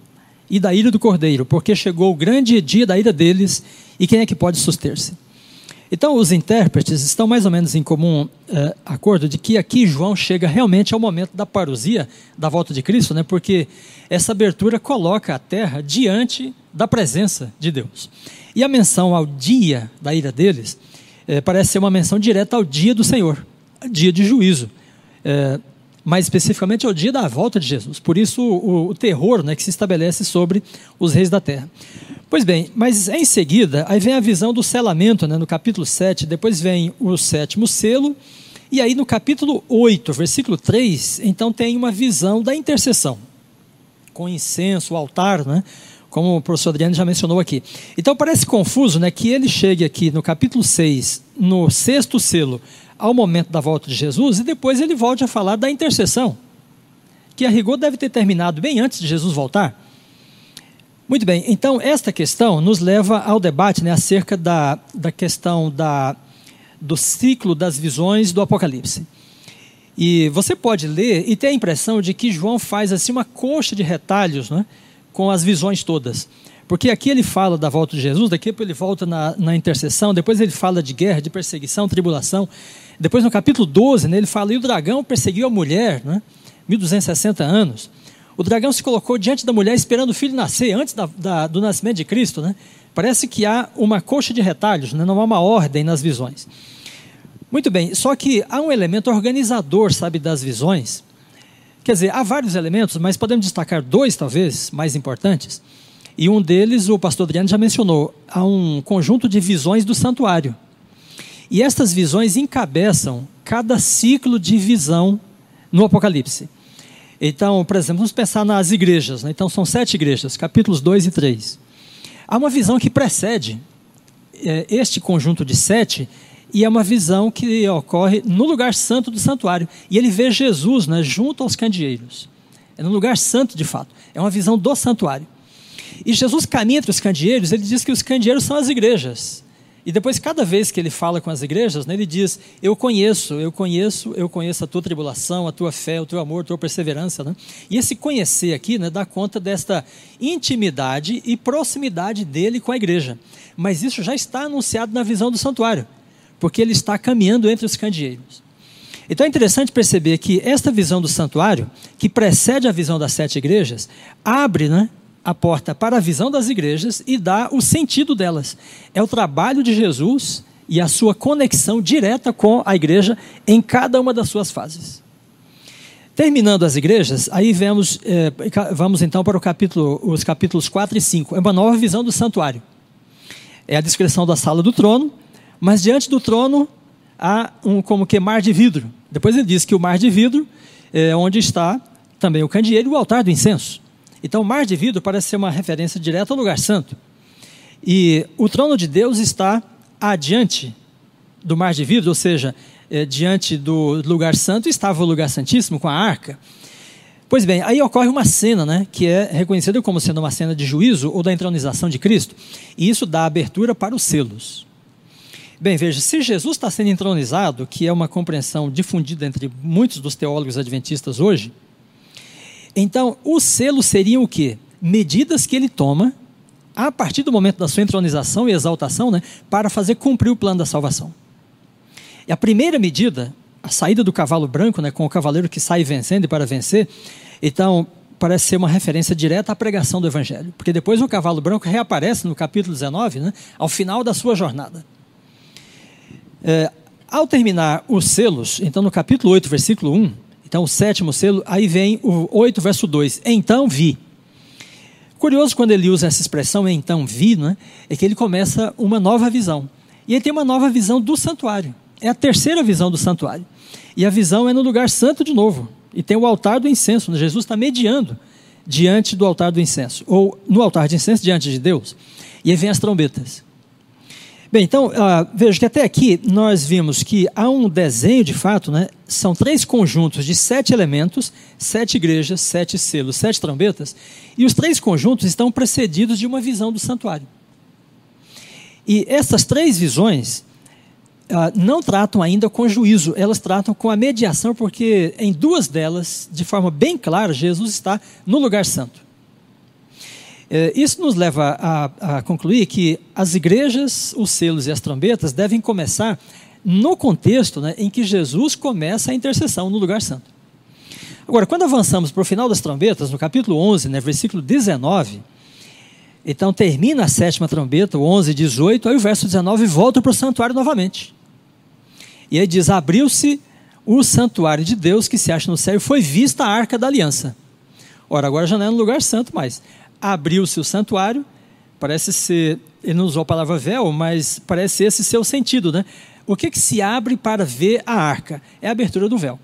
e da ira do cordeiro, porque chegou o grande dia da ira deles, e quem é que pode suster-se? Então, os intérpretes estão mais ou menos em comum eh, acordo de que aqui João chega realmente ao momento da parousia, da volta de Cristo, né? porque essa abertura coloca a terra diante da presença de Deus. E a menção ao dia da ira deles eh, parece ser uma menção direta ao dia do Senhor, dia de juízo. Eh, mais especificamente ao dia da volta de Jesus. Por isso, o, o terror né, que se estabelece sobre os reis da terra. Pois bem, mas em seguida, aí vem a visão do selamento, né, no capítulo 7, depois vem o sétimo selo, E aí no capítulo 8, versículo 3, então tem uma visão da intercessão, com incenso, o altar, né? como o professor Adriano já mencionou aqui. Então parece confuso né, que ele chegue aqui no capítulo 6, no sexto selo, ao momento da volta de Jesus, e depois ele volte a falar da intercessão, que a rigor deve ter terminado bem antes de Jesus voltar. Muito bem, então esta questão nos leva ao debate né, acerca da, da questão da, do ciclo das visões do Apocalipse. E você pode ler e ter a impressão de que João faz assim uma coxa de retalhos, né? com as visões todas. Porque aqui ele fala da volta de Jesus, daqui ele volta na, na intercessão, depois ele fala de guerra, de perseguição, tribulação. Depois no capítulo 12, né, ele fala, e o dragão perseguiu a mulher, né, 1260 anos. O dragão se colocou diante da mulher esperando o filho nascer, antes da, da, do nascimento de Cristo. Né? Parece que há uma coxa de retalhos, né, não há uma ordem nas visões. Muito bem, só que há um elemento organizador, sabe, das visões, Quer dizer, há vários elementos, mas podemos destacar dois, talvez, mais importantes. E um deles, o pastor Adriano já mencionou, há um conjunto de visões do santuário. E estas visões encabeçam cada ciclo de visão no Apocalipse. Então, por exemplo, vamos pensar nas igrejas. Né? Então, são sete igrejas, capítulos 2 e 3. Há uma visão que precede é, este conjunto de sete, e é uma visão que ocorre no lugar santo do santuário. E ele vê Jesus né, junto aos candeeiros. É no lugar santo de fato. É uma visão do santuário. E Jesus caminha entre os candeeiros, ele diz que os candeeiros são as igrejas. E depois, cada vez que ele fala com as igrejas, né, ele diz: Eu conheço, eu conheço, eu conheço a tua tribulação, a tua fé, o teu amor, a tua perseverança. Né? E esse conhecer aqui né, dá conta desta intimidade e proximidade dele com a igreja. Mas isso já está anunciado na visão do santuário porque ele está caminhando entre os candeeiros. Então é interessante perceber que esta visão do santuário, que precede a visão das sete igrejas, abre né, a porta para a visão das igrejas e dá o sentido delas. É o trabalho de Jesus e a sua conexão direta com a igreja em cada uma das suas fases. Terminando as igrejas, aí vemos, eh, vamos então para capítulo, os capítulos 4 e 5. É uma nova visão do santuário. É a descrição da sala do trono, mas diante do trono há um como que mar de vidro. Depois ele diz que o mar de vidro é onde está também o candeeiro e o altar do incenso. Então, o mar de vidro parece ser uma referência direta ao lugar santo. E o trono de Deus está adiante do mar de vidro, ou seja, é, diante do lugar santo estava o lugar santíssimo com a arca. Pois bem, aí ocorre uma cena, né, que é reconhecida como sendo uma cena de juízo ou da entronização de Cristo, e isso dá abertura para os selos. Bem, veja, se Jesus está sendo entronizado, que é uma compreensão difundida entre muitos dos teólogos adventistas hoje, então os selos seriam o quê? Medidas que ele toma a partir do momento da sua entronização e exaltação, né, para fazer cumprir o plano da salvação. E a primeira medida, a saída do cavalo branco, né, com o cavaleiro que sai vencendo e para vencer, então parece ser uma referência direta à pregação do evangelho, porque depois o cavalo branco reaparece no capítulo 19, né, ao final da sua jornada. É, ao terminar os selos, então no capítulo 8, versículo 1, então o sétimo selo, aí vem o 8, verso 2. Então vi. Curioso quando ele usa essa expressão, então vi, né, é que ele começa uma nova visão. E ele tem uma nova visão do santuário. É a terceira visão do santuário. E a visão é no lugar santo de novo. E tem o altar do incenso. Né? Jesus está mediando diante do altar do incenso. Ou no altar de incenso diante de Deus. E aí vem as trombetas. Bem, então, uh, veja que até aqui nós vimos que há um desenho de fato, né? São três conjuntos de sete elementos, sete igrejas, sete selos, sete trombetas, e os três conjuntos estão precedidos de uma visão do santuário. E essas três visões uh, não tratam ainda com juízo, elas tratam com a mediação, porque em duas delas, de forma bem clara, Jesus está no lugar santo. É, isso nos leva a, a concluir que as igrejas, os selos e as trombetas devem começar no contexto né, em que Jesus começa a intercessão no lugar santo. Agora, quando avançamos para o final das trombetas, no capítulo 11, né, versículo 19, então termina a sétima trombeta, o 11 e 18, aí o verso 19 volta para o santuário novamente. E aí diz: Abriu-se o santuário de Deus que se acha no céu e foi vista a arca da aliança. Ora, agora já não é no lugar santo mais abriu-se o santuário, parece ser, ele não usou a palavra véu, mas parece esse seu sentido, né? O que, que se abre para ver a arca? É a abertura do véu.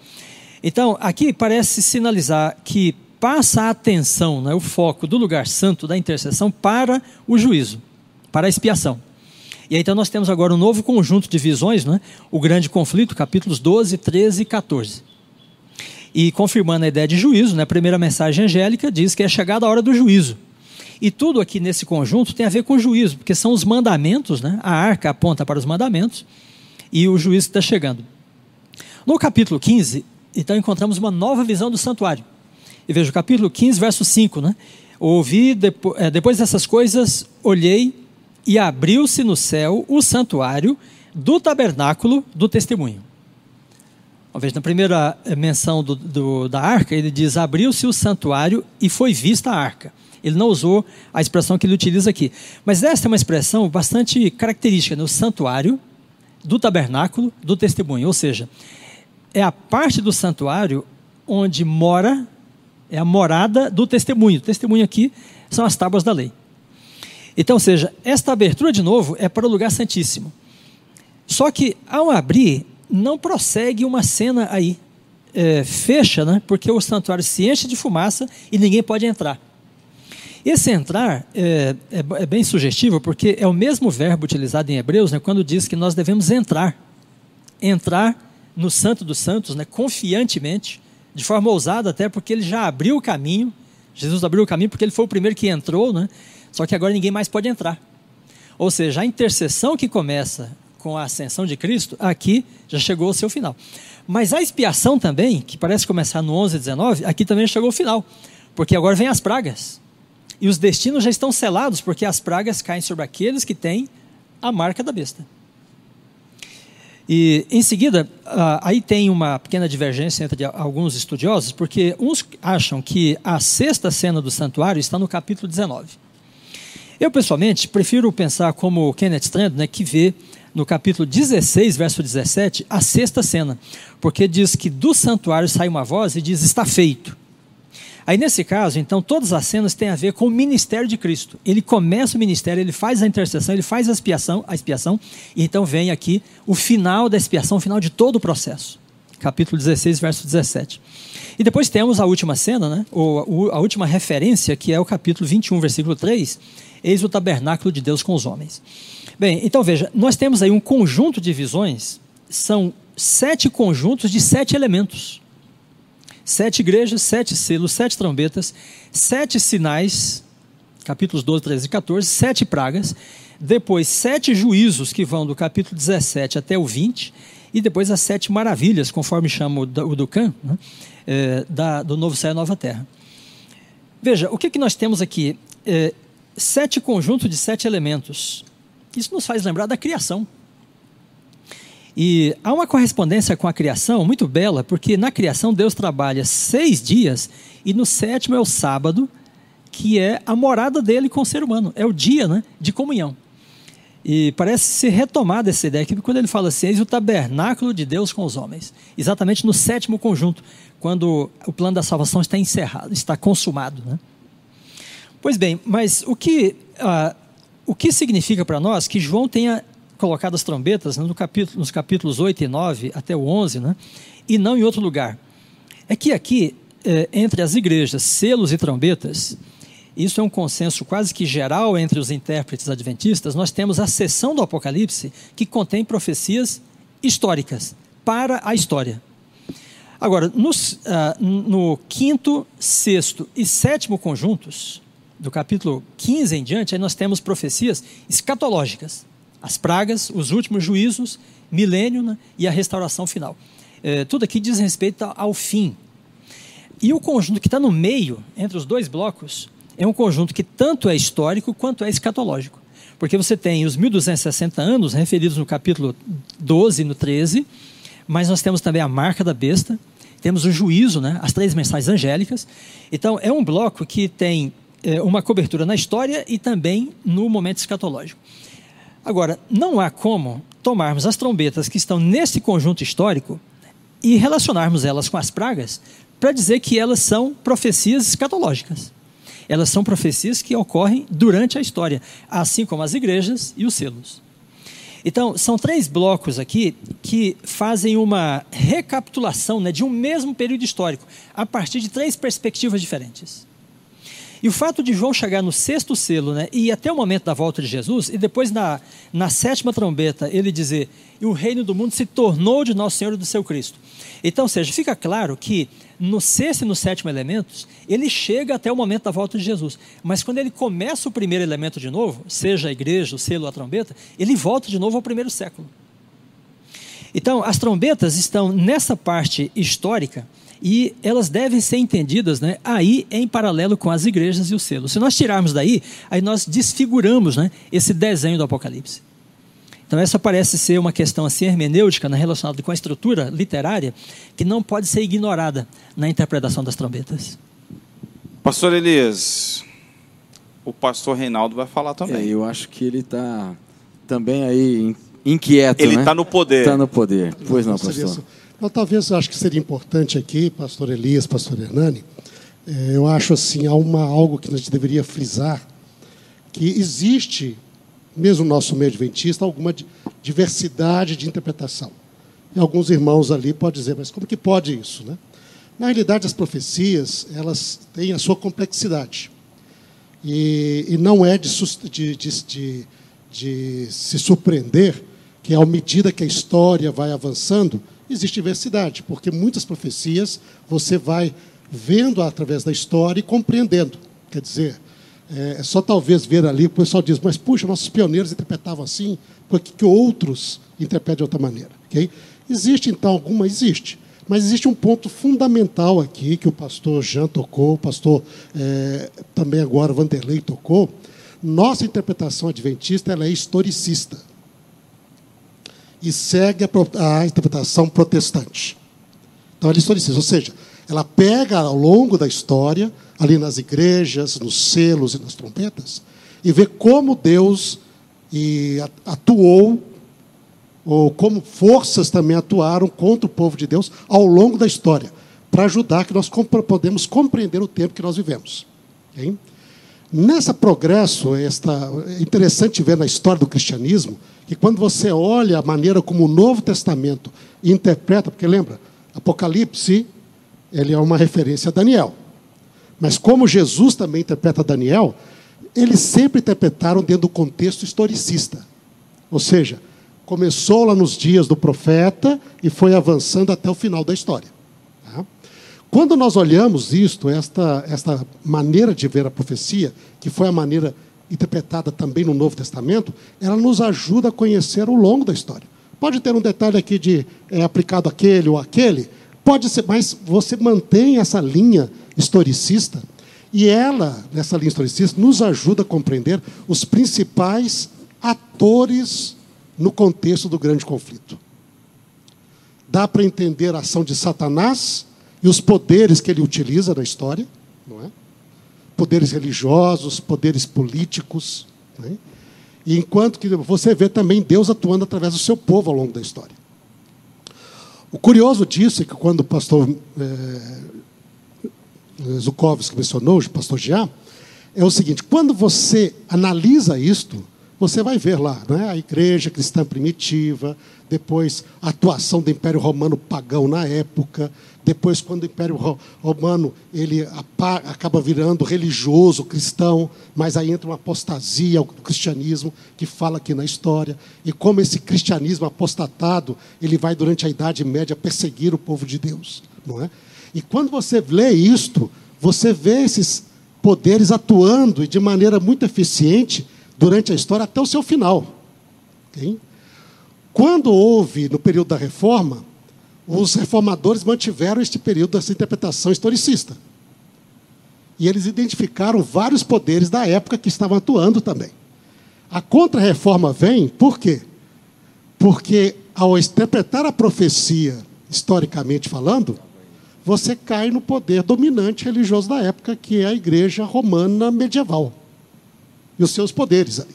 Então, aqui parece sinalizar que passa a atenção, né, o foco do lugar santo, da intercessão, para o juízo, para a expiação. E aí, então nós temos agora um novo conjunto de visões, né, o grande conflito, capítulos 12, 13 e 14. E confirmando a ideia de juízo, né, a primeira mensagem angélica diz que é chegada a hora do juízo. E tudo aqui nesse conjunto tem a ver com juízo, porque são os mandamentos, né? a arca aponta para os mandamentos e o juízo está chegando. No capítulo 15, então encontramos uma nova visão do santuário. E veja o capítulo 15, verso 5, né? Ouvi, depois, é, depois dessas coisas, olhei e abriu-se no céu o santuário do tabernáculo do testemunho. Vez na primeira menção do, do, da arca, ele diz: abriu-se o santuário e foi vista a arca. Ele não usou a expressão que ele utiliza aqui. Mas essa é uma expressão bastante característica no santuário do tabernáculo do testemunho. Ou seja, é a parte do santuário onde mora, é a morada do testemunho. O testemunho aqui são as tábuas da lei. Então, ou seja, esta abertura de novo é para o lugar santíssimo. Só que ao abrir, não prossegue uma cena aí. É, fecha, né? Porque o santuário se enche de fumaça e ninguém pode entrar. Esse entrar é, é, é, bem sugestivo porque é o mesmo verbo utilizado em Hebreus né, quando diz que nós devemos entrar. Entrar no Santo dos Santos, né, confiantemente, de forma ousada, até porque ele já abriu o caminho. Jesus abriu o caminho porque ele foi o primeiro que entrou, né, só que agora ninguém mais pode entrar. Ou seja, a intercessão que começa com a ascensão de Cristo, aqui já chegou ao seu final. Mas a expiação também, que parece começar no 11 e 19, aqui também chegou ao final. Porque agora vem as pragas. E os destinos já estão selados, porque as pragas caem sobre aqueles que têm a marca da besta. E em seguida, aí tem uma pequena divergência entre alguns estudiosos, porque uns acham que a sexta cena do santuário está no capítulo 19. Eu, pessoalmente, prefiro pensar como Kenneth Strand, né, que vê no capítulo 16, verso 17, a sexta cena, porque diz que do santuário sai uma voz e diz: Está feito. Aí nesse caso, então, todas as cenas têm a ver com o ministério de Cristo. Ele começa o ministério, ele faz a intercessão, ele faz a expiação, a expiação, e então vem aqui o final da expiação, o final de todo o processo. Capítulo 16, verso 17. E depois temos a última cena, né? Ou a última referência, que é o capítulo 21, versículo 3, eis o tabernáculo de Deus com os homens. Bem, então veja, nós temos aí um conjunto de visões, são sete conjuntos de sete elementos. Sete igrejas, sete selos, sete trombetas, sete sinais, capítulos 12, 13 e 14, sete pragas, depois sete juízos que vão do capítulo 17 até o 20, e depois as sete maravilhas, conforme chama o, Ducan, né, é, da, do Novo Céu e Nova Terra. Veja, o que, que nós temos aqui? É, sete conjuntos de sete elementos. Isso nos faz lembrar da criação. E há uma correspondência com a criação muito bela, porque na criação Deus trabalha seis dias e no sétimo é o sábado, que é a morada dele com o ser humano, é o dia né, de comunhão. E parece ser retomada essa ideia aqui, quando ele fala assim: eis o tabernáculo de Deus com os homens. Exatamente no sétimo conjunto, quando o plano da salvação está encerrado, está consumado. Né? Pois bem, mas o que, uh, o que significa para nós que João tenha colocado as trombetas né, no capítulo, nos capítulos 8 e 9 até o 11, né, e não em outro lugar. É que aqui, é, entre as igrejas, selos e trombetas, isso é um consenso quase que geral entre os intérpretes adventistas, nós temos a seção do Apocalipse que contém profecias históricas para a história. Agora, nos, ah, no quinto, sexto e sétimo conjuntos, do capítulo 15 em diante, aí nós temos profecias escatológicas as pragas, os últimos juízos, milênio né, e a restauração final. É, tudo aqui diz respeito ao fim. E o conjunto que está no meio, entre os dois blocos, é um conjunto que tanto é histórico quanto é escatológico. Porque você tem os 1260 anos referidos no capítulo 12 e no 13, mas nós temos também a marca da besta, temos o juízo, né, as três mensagens angélicas. Então, é um bloco que tem é, uma cobertura na história e também no momento escatológico. Agora, não há como tomarmos as trombetas que estão nesse conjunto histórico e relacionarmos elas com as pragas para dizer que elas são profecias escatológicas. Elas são profecias que ocorrem durante a história, assim como as igrejas e os selos. Então, são três blocos aqui que fazem uma recapitulação né, de um mesmo período histórico, a partir de três perspectivas diferentes. E o fato de João chegar no sexto selo né, e ir até o momento da volta de Jesus, e depois na, na sétima trombeta ele dizer: E o reino do mundo se tornou de nosso Senhor e do seu Cristo. Então, ou seja, fica claro que no sexto e no sétimo elementos, ele chega até o momento da volta de Jesus. Mas quando ele começa o primeiro elemento de novo, seja a igreja, o selo, a trombeta, ele volta de novo ao primeiro século. Então, as trombetas estão nessa parte histórica e elas devem ser entendidas né, aí em paralelo com as igrejas e o selo. Se nós tirarmos daí, aí nós desfiguramos né, esse desenho do Apocalipse. Então essa parece ser uma questão assim hermenêutica né, relacionada com a estrutura literária que não pode ser ignorada na interpretação das trombetas. Pastor Elias, o pastor Reinaldo vai falar também. É, eu acho que ele está também aí inquieto, Ele né? está no poder. Está no poder. Pois não, pastor. Então, talvez acho que seria importante aqui, pastor Elias, pastor Hernani, eh, eu acho assim, há uma, algo que a gente deveria frisar, que existe, mesmo no nosso meio adventista, alguma di- diversidade de interpretação. E alguns irmãos ali podem dizer, mas como que pode isso? Né? Na realidade, as profecias, elas têm a sua complexidade. E, e não é de- de- de- de se surpreender que, à medida que a história vai avançando, existe diversidade, porque muitas profecias você vai vendo através da história e compreendendo. Quer dizer, é é só talvez ver ali, o pessoal diz, mas puxa, nossos pioneiros interpretavam assim, por que outros interpretam de outra maneira? ok? Existe então alguma? Existe. Mas existe um ponto fundamental aqui que o pastor Jean tocou, o pastor eh, também agora Vanderlei tocou. Nossa interpretação adventista ela é historicista e segue a, a interpretação protestante. Então ela é historicista, ou seja, ela pega ao longo da história, ali nas igrejas, nos selos e nas trompetas, e vê como Deus atuou ou como forças também atuaram contra o povo de Deus ao longo da história, para ajudar que nós podemos compreender o tempo que nós vivemos. Nessa progresso, esta, é interessante ver na história do cristianismo que quando você olha a maneira como o Novo Testamento interpreta, porque lembra, Apocalipse ele é uma referência a Daniel, mas como Jesus também interpreta Daniel, eles sempre interpretaram dentro do contexto historicista. Ou seja, começou lá nos dias do profeta e foi avançando até o final da história. tá? Quando nós olhamos isto, esta, esta maneira de ver a profecia, que foi a maneira interpretada também no Novo Testamento, ela nos ajuda a conhecer o longo da história. Pode ter um detalhe aqui de é, aplicado aquele ou aquele, pode ser, mas você mantém essa linha historicista e ela, nessa linha historicista, nos ajuda a compreender os principais atores no contexto do grande conflito. Dá para entender a ação de Satanás e os poderes que ele utiliza na história, não é? Poderes religiosos, poderes políticos, não é? E enquanto que você vê também Deus atuando através do seu povo ao longo da história. O curioso disso é que quando o pastor eh, Zukovski mencionou, o pastor Jean, é o seguinte: quando você analisa isto, você vai ver lá né, a igreja cristã primitiva, depois a atuação do Império Romano pagão na época, depois quando o Império Ro- Romano ele acaba virando religioso cristão, mas aí entra uma apostasia ao cristianismo que fala aqui na história e como esse cristianismo apostatado ele vai durante a Idade Média perseguir o povo de Deus, não é? E quando você lê isto, você vê esses poderes atuando de maneira muito eficiente durante a história até o seu final. Quando houve, no período da reforma, os reformadores mantiveram este período dessa interpretação historicista. E eles identificaram vários poderes da época que estavam atuando também. A contra-reforma vem por quê? Porque ao interpretar a profecia, historicamente falando, você cai no poder dominante religioso da época, que é a igreja romana medieval. E os seus poderes ali.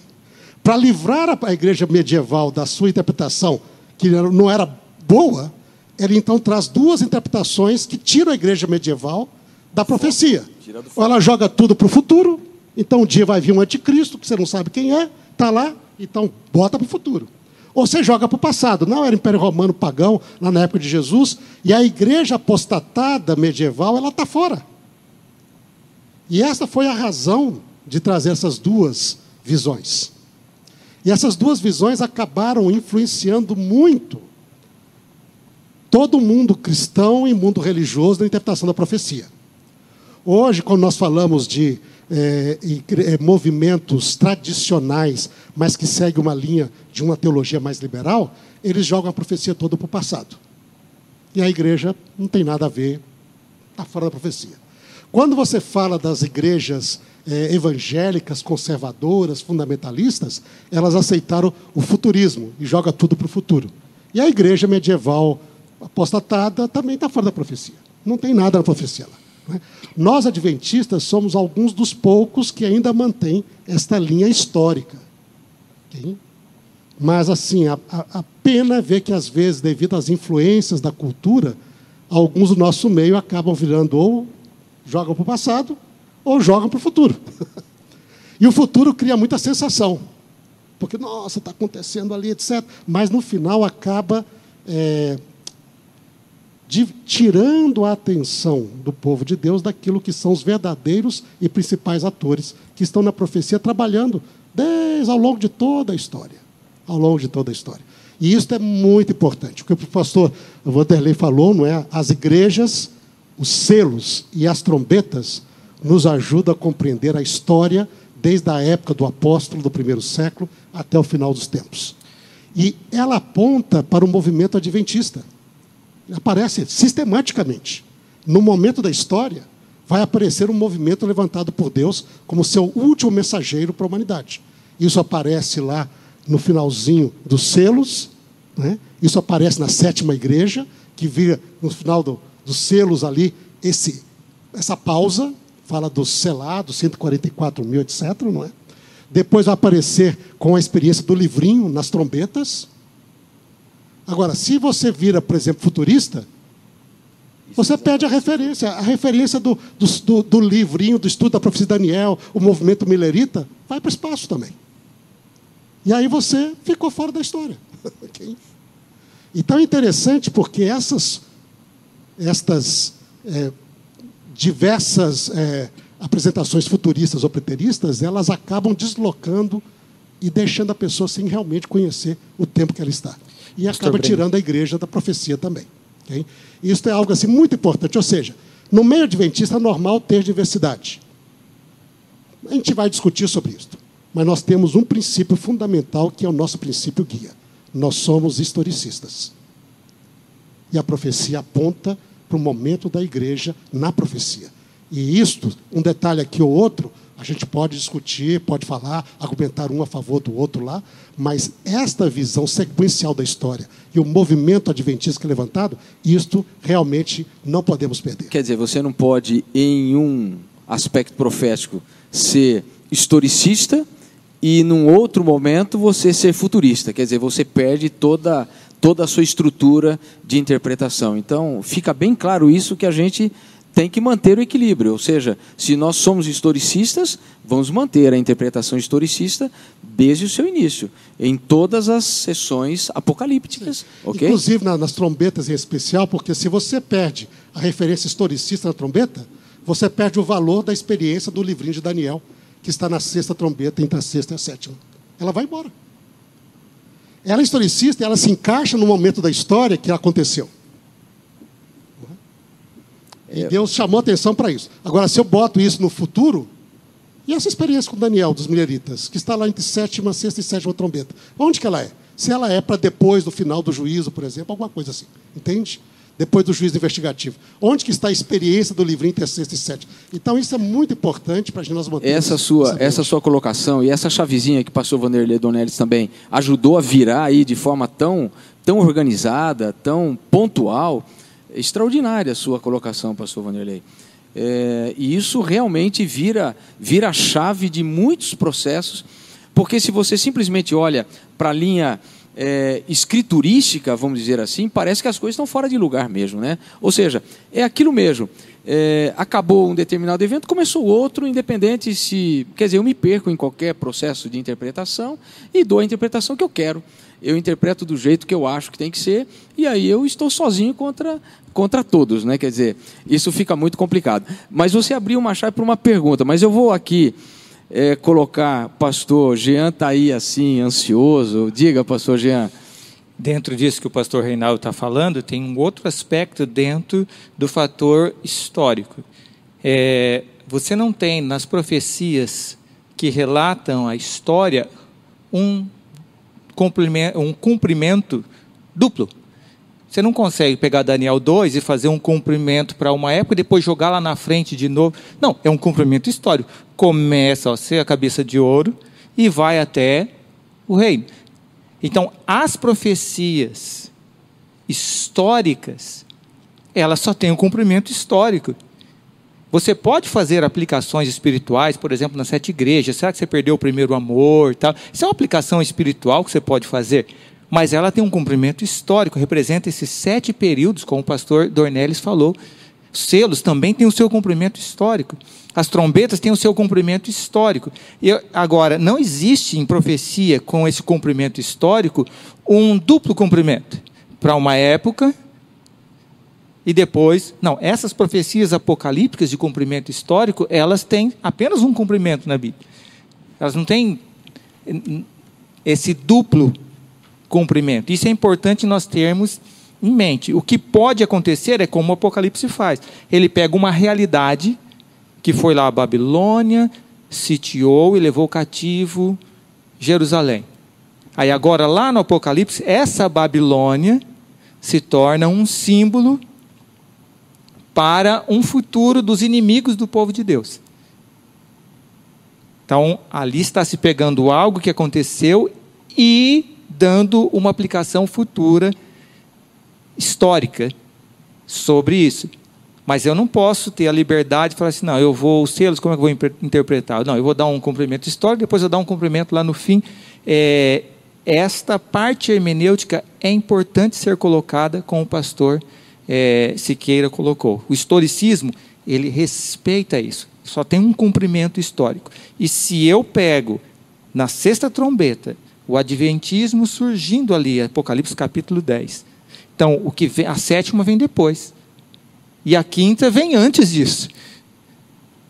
Para livrar a- igreja medieval da sua interpretação, que não era boa, ele então traz duas interpretações que tiram a igreja medieval da profecia. Ou ela joga tudo para o futuro, então um dia vai vir um anticristo, que você não sabe quem é, está lá, então bota para o futuro. Ou você joga para o passado. Não era Império Romano pagão, lá na época de Jesus, e a igreja apostatada medieval, ela está fora. E essa foi a razão de trazer essas duas visões. E essas duas visões acabaram influenciando muito todo mundo cristão e mundo religioso na interpretação da profecia. Hoje, quando nós falamos de é, é, movimentos tradicionais, mas que seguem uma linha de uma teologia mais liberal, eles jogam a profecia toda para o passado. E a igreja não tem nada a ver, está fora da profecia. Quando você fala das igrejas é, evangélicas, conservadoras, fundamentalistas, elas aceitaram o futurismo e joga tudo para o futuro. E a igreja medieval apostatada também está fora da profecia. Não tem nada na profecia lá. Né? Nós, adventistas, somos alguns dos poucos que ainda mantêm esta linha histórica. Okay? Mas, assim, a, a, a pena é ver que, às vezes, devido às influências da cultura, alguns do nosso meio acabam virando ou jogam para o passado ou jogam para o futuro. e o futuro cria muita sensação. Porque, nossa, está acontecendo ali, etc. Mas, no final, acaba é, de, tirando a atenção do povo de Deus daquilo que são os verdadeiros e principais atores que estão na profecia trabalhando desde ao longo de toda a história, ao longo de toda a história. E isso é muito importante. O que o pastor Vanderlei falou, não é? As igrejas, os selos e as trombetas nos ajudam a compreender a história desde a época do apóstolo do primeiro século até o final dos tempos. E ela aponta para o movimento adventista aparece sistematicamente. No momento da história, vai aparecer um movimento levantado por Deus como seu último mensageiro para a humanidade. Isso aparece lá no finalzinho dos selos, né? isso aparece na sétima igreja, que vira no final do, dos selos ali esse, essa pausa, fala dos selados, 144 mil, etc. Não é? Depois vai aparecer com a experiência do livrinho nas trombetas, Agora, se você vira, por exemplo, futurista, você perde a referência. A referência do, do, do, livrinho, do estudo da profecia de Daniel, o movimento milerita, vai para o espaço também. E aí você ficou fora da história. Então é interessante porque essas, estas é, diversas é, apresentações futuristas ou preteristas, elas acabam deslocando e deixando a pessoa sem realmente conhecer o tempo que ela está e acaba tirando a igreja da profecia também. Okay? Isso é algo assim muito importante. Ou seja, no meio adventista é normal ter diversidade. A gente vai discutir sobre isso. Mas nós temos um princípio fundamental que é o nosso princípio guia. Nós somos historicistas. E a profecia aponta para o momento da igreja na profecia. E isto, um detalhe aqui ou outro, gente pode discutir, pode falar, argumentar um a favor do outro lá, mas esta visão sequencial da história e o movimento adventista que é levantado, isto realmente não podemos perder. Quer dizer, você não pode, em um aspecto profético, ser historicista e, num outro momento, você ser futurista. Quer dizer, você perde toda, toda a sua estrutura de interpretação. Então, fica bem claro isso que a gente tem que manter o equilíbrio. Ou seja, se nós somos historicistas, vamos manter a interpretação historicista desde o seu início, em todas as sessões apocalípticas. Okay? Inclusive nas trombetas em especial, porque se você perde a referência historicista na trombeta, você perde o valor da experiência do livrinho de Daniel, que está na sexta trombeta, entre a sexta e a sétima. Ela vai embora. Ela é historicista, ela se encaixa no momento da história que aconteceu. E é. Deus chamou atenção para isso. Agora, se eu boto isso no futuro, e essa experiência com Daniel dos Mileritas, que está lá entre sétima, sexta e sétima trombeta, onde que ela é? Se ela é para depois do final do juízo, por exemplo, alguma coisa assim. Entende? Depois do juízo investigativo. Onde que está a experiência do livrinho entre sexta e sétima? Então, isso é muito importante para a gente nós manter. Essa sua, essa sua colocação e essa chavezinha que passou Vanderlei Donelis também ajudou a virar aí de forma tão, tão organizada, tão pontual extraordinária a sua colocação, pastor Vanderlei. É, e isso realmente vira, vira a chave de muitos processos, porque se você simplesmente olha para a linha é, escriturística, vamos dizer assim, parece que as coisas estão fora de lugar mesmo. Né? Ou seja, é aquilo mesmo. É, acabou um determinado evento, começou outro, independente se. Quer dizer, eu me perco em qualquer processo de interpretação e dou a interpretação que eu quero. Eu interpreto do jeito que eu acho que tem que ser, e aí eu estou sozinho contra, contra todos, né? Quer dizer, isso fica muito complicado. Mas você abriu uma chave para uma pergunta, mas eu vou aqui é, colocar, pastor Jean está aí assim, ansioso. Diga, pastor Jean. Dentro disso que o pastor Reinaldo está falando, tem um outro aspecto dentro do fator histórico. É, você não tem nas profecias que relatam a história um um cumprimento duplo. Você não consegue pegar Daniel 2 e fazer um cumprimento para uma época e depois jogar lá na frente de novo. Não, é um cumprimento histórico. Começa a ser a cabeça de ouro e vai até o reino. Então, as profecias históricas, elas só têm um cumprimento histórico. Você pode fazer aplicações espirituais, por exemplo, nas sete igrejas. Será que você perdeu o primeiro amor? Tal? Isso é uma aplicação espiritual que você pode fazer. Mas ela tem um cumprimento histórico, representa esses sete períodos, como o pastor Dornelles falou. Os selos também têm o seu cumprimento histórico. As trombetas têm o seu cumprimento histórico. E agora, não existe em profecia com esse cumprimento histórico um duplo cumprimento para uma época e depois, não, essas profecias apocalípticas de cumprimento histórico, elas têm apenas um cumprimento na Bíblia. Elas não têm esse duplo cumprimento. Isso é importante nós termos em mente. O que pode acontecer é como o Apocalipse faz. Ele pega uma realidade que foi lá a Babilônia, sitiou e levou cativo Jerusalém. Aí agora lá no Apocalipse, essa Babilônia se torna um símbolo para um futuro dos inimigos do povo de Deus. Então, ali está se pegando algo que aconteceu e dando uma aplicação futura histórica sobre isso. Mas eu não posso ter a liberdade de falar assim, não, eu vou, os selos, como é que eu vou interpretar? Não, eu vou dar um cumprimento histórico, depois eu dar um cumprimento lá no fim. É, esta parte hermenêutica é importante ser colocada com o pastor é, Siqueira colocou. O historicismo, ele respeita isso. Só tem um cumprimento histórico. E se eu pego na sexta trombeta o adventismo surgindo ali, Apocalipse capítulo 10. Então, o que vem, a sétima vem depois. E a quinta vem antes disso.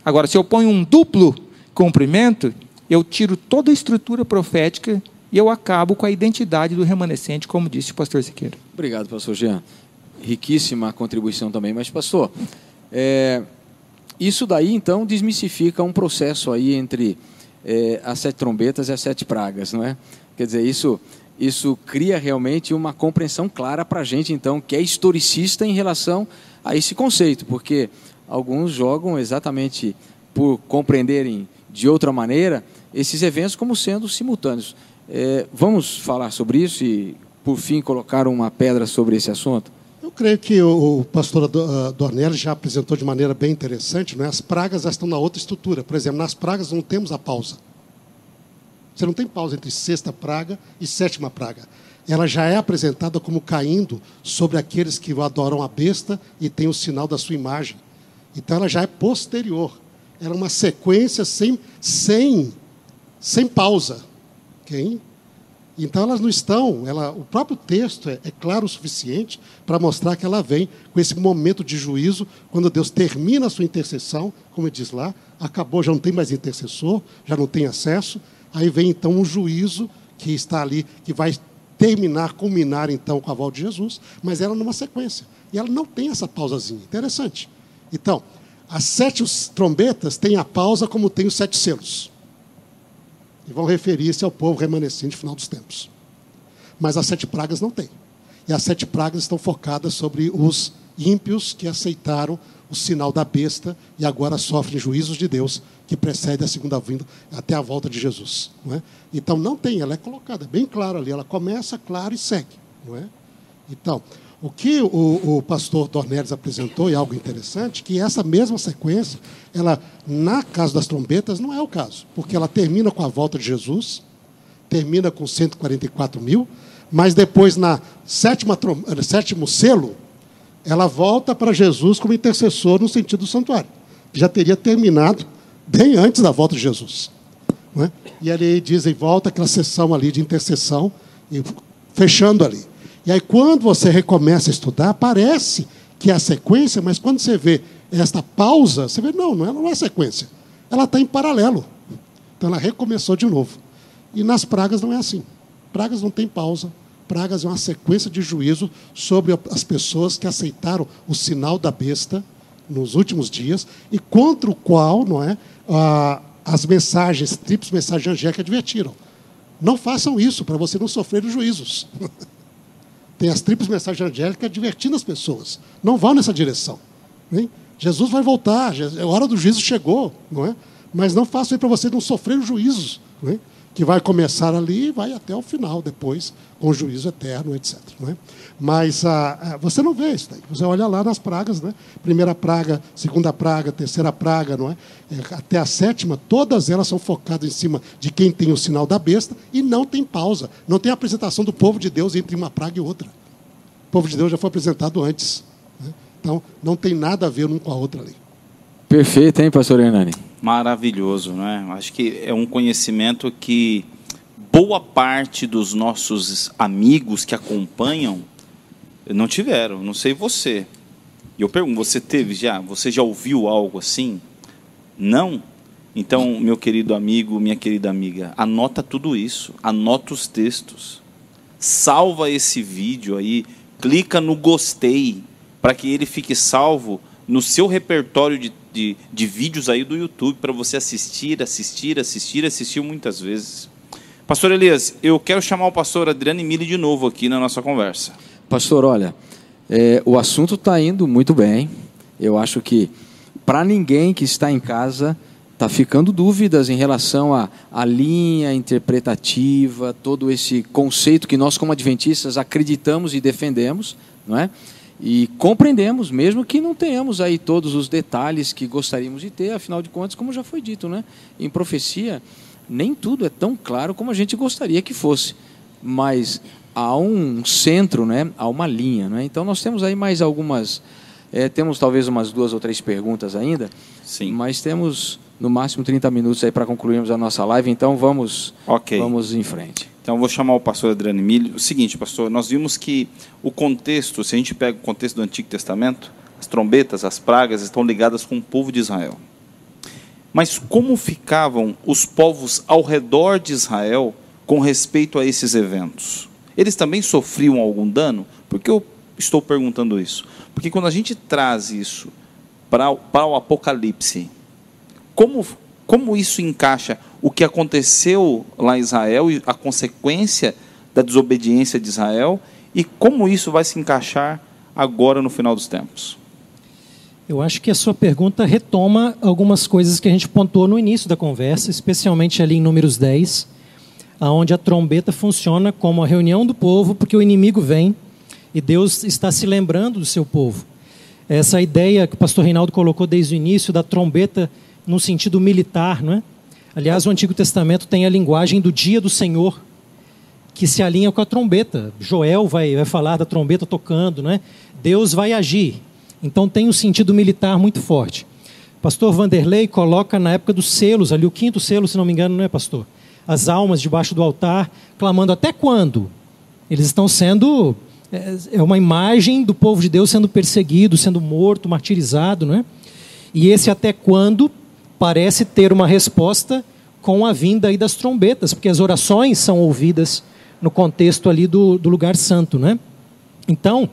Agora, se eu ponho um duplo cumprimento, eu tiro toda a estrutura profética e eu acabo com a identidade do remanescente, como disse o pastor Siqueira. Obrigado, pastor Jean riquíssima contribuição também. Mas, pastor, é, isso daí então desmistifica um processo aí entre é, as sete trombetas e as sete pragas, não é? Quer dizer, isso, isso cria realmente uma compreensão clara para a gente, então, que é historicista em relação a esse conceito, porque alguns jogam exatamente por compreenderem de outra maneira esses eventos como sendo simultâneos. É, vamos falar sobre isso e, por fim, colocar uma pedra sobre esse assunto? Creio que o, pastor ah, Dornelli já apresentou de maneira bem interessante, né? as pragas estão na outra estrutura. Por exemplo, nas pragas não temos a pausa. Você não tem pausa entre sexta praga e sétima praga. Ela já é apresentada como caindo sobre aqueles que adoram a besta e tem o sinal da sua imagem. Então ela já é posterior. Ela é uma sequência sem, sem, sem pausa. Okay? Então elas não estão, ela, o próprio texto é, é claro o suficiente para mostrar que ela vem com esse momento de juízo, quando Deus termina a sua intercessão, como diz lá, acabou, já não tem mais intercessor, já não tem acesso, aí vem então um juízo que está ali, que vai terminar, culminar então com a volta de Jesus, mas ela numa sequência. E ela não tem essa pausazinha. Interessante. Então, as sete trombetas têm a pausa como tem os sete selos e vão referir-se ao povo remanescente final dos tempos. Mas as sete pragas não têm. E as sete pragas estão focadas sobre os ímpios que aceitaram o sinal da besta e agora sofrem juízos de Deus que precede a segunda vinda até a volta de Jesus. Não é? Então não tem, ela é colocada bem claro ali, ela começa claro e segue. Não é? Então, o que o, o pastor Dornelles apresentou, e algo interessante, que essa mesma sequência, ela, na casa das trombetas, não é o caso, porque ela termina com a volta de Jesus, termina com 144 mil, mas depois, na sétima, eh, sétimo selo, ela volta para Jesus como intercessor no sentido do santuário, que já teria terminado bem antes da volta de Jesus. É? E ali dizem, volta aquela sessão ali de intercessão, e fechando ali. E aí, quando você recomeça a estudar, parece que é a sequência, mas quando você vê esta pausa, você vê, não, não é, não é sequência. Ela está em paralelo. Então, ela recomeçou de novo. E nas pragas não é assim. Pragas não tem pausa. Pragas é uma sequência de juízo sobre as pessoas que aceitaram o sinal da besta nos últimos dias e contra o qual não é, as mensagens, triplos mensagens angélicas advertiram. Não façam isso para você não sofrer os juízos. Tem as triplas mensagens angélicas advertindo as pessoas. Não vão nessa direção. Hein? Jesus vai voltar, a hora do juízo chegou, não é? Mas não façam isso para você não sofrer os juízos. Não é? que vai começar ali e vai até o final depois, com o juízo eterno, etc. Não é? Mas ah, ah, você não vê isso daí. Você olha lá nas pragas, né? primeira praga, segunda praga, terceira praga, não é? é? até a sétima, todas elas são focadas em cima de quem tem o sinal da besta e não tem pausa. Não tem apresentação do povo de Deus entre uma praga e outra. O povo de Deus já foi apresentado antes. Né? Então, não tem nada a ver um com a outra ali. Perfeito, hein, pastor Hernani? maravilhoso, né? Acho que é um conhecimento que boa parte dos nossos amigos que acompanham não tiveram. Não sei você. E eu pergunto, você teve já? Você já ouviu algo assim? Não? Então, meu querido amigo, minha querida amiga, anota tudo isso, anota os textos, salva esse vídeo aí, clica no gostei para que ele fique salvo no seu repertório de de, de vídeos aí do YouTube para você assistir, assistir, assistir, assistir muitas vezes. Pastor Elias, eu quero chamar o pastor Adriano Emílio de novo aqui na nossa conversa. Pastor, olha, é, o assunto está indo muito bem. Eu acho que para ninguém que está em casa está ficando dúvidas em relação à, à linha interpretativa, todo esse conceito que nós, como adventistas, acreditamos e defendemos, não é? E compreendemos, mesmo que não tenhamos aí todos os detalhes que gostaríamos de ter, afinal de contas, como já foi dito, né? Em profecia, nem tudo é tão claro como a gente gostaria que fosse. Mas há um centro, né? há uma linha. Né? Então nós temos aí mais algumas. É, temos talvez umas duas ou três perguntas ainda. Sim. Mas temos no máximo 30 minutos aí para concluirmos a nossa live, então vamos, okay. vamos em frente. Então, vou chamar o pastor Adriano Emílio. O seguinte, pastor, nós vimos que o contexto, se a gente pega o contexto do Antigo Testamento, as trombetas, as pragas estão ligadas com o povo de Israel. Mas como ficavam os povos ao redor de Israel com respeito a esses eventos? Eles também sofriam algum dano? Por que eu estou perguntando isso? Porque quando a gente traz isso para, para o Apocalipse, como como isso encaixa o que aconteceu lá em Israel e a consequência da desobediência de Israel e como isso vai se encaixar agora no final dos tempos? Eu acho que a sua pergunta retoma algumas coisas que a gente pontuou no início da conversa, especialmente ali em Números 10, aonde a trombeta funciona como a reunião do povo, porque o inimigo vem e Deus está se lembrando do seu povo. Essa ideia que o pastor Reinaldo colocou desde o início da trombeta no sentido militar, não é? Aliás, o Antigo Testamento tem a linguagem do dia do Senhor, que se alinha com a trombeta. Joel vai, vai falar da trombeta tocando, não é? Deus vai agir. Então tem um sentido militar muito forte. Pastor Vanderlei coloca na época dos selos, ali o quinto selo, se não me engano, não é, pastor? As almas debaixo do altar, clamando até quando? Eles estão sendo. É, é uma imagem do povo de Deus sendo perseguido, sendo morto, martirizado, não é? E esse até quando parece ter uma resposta com a vinda aí das trombetas, porque as orações são ouvidas no contexto ali do, do lugar santo, né? Então,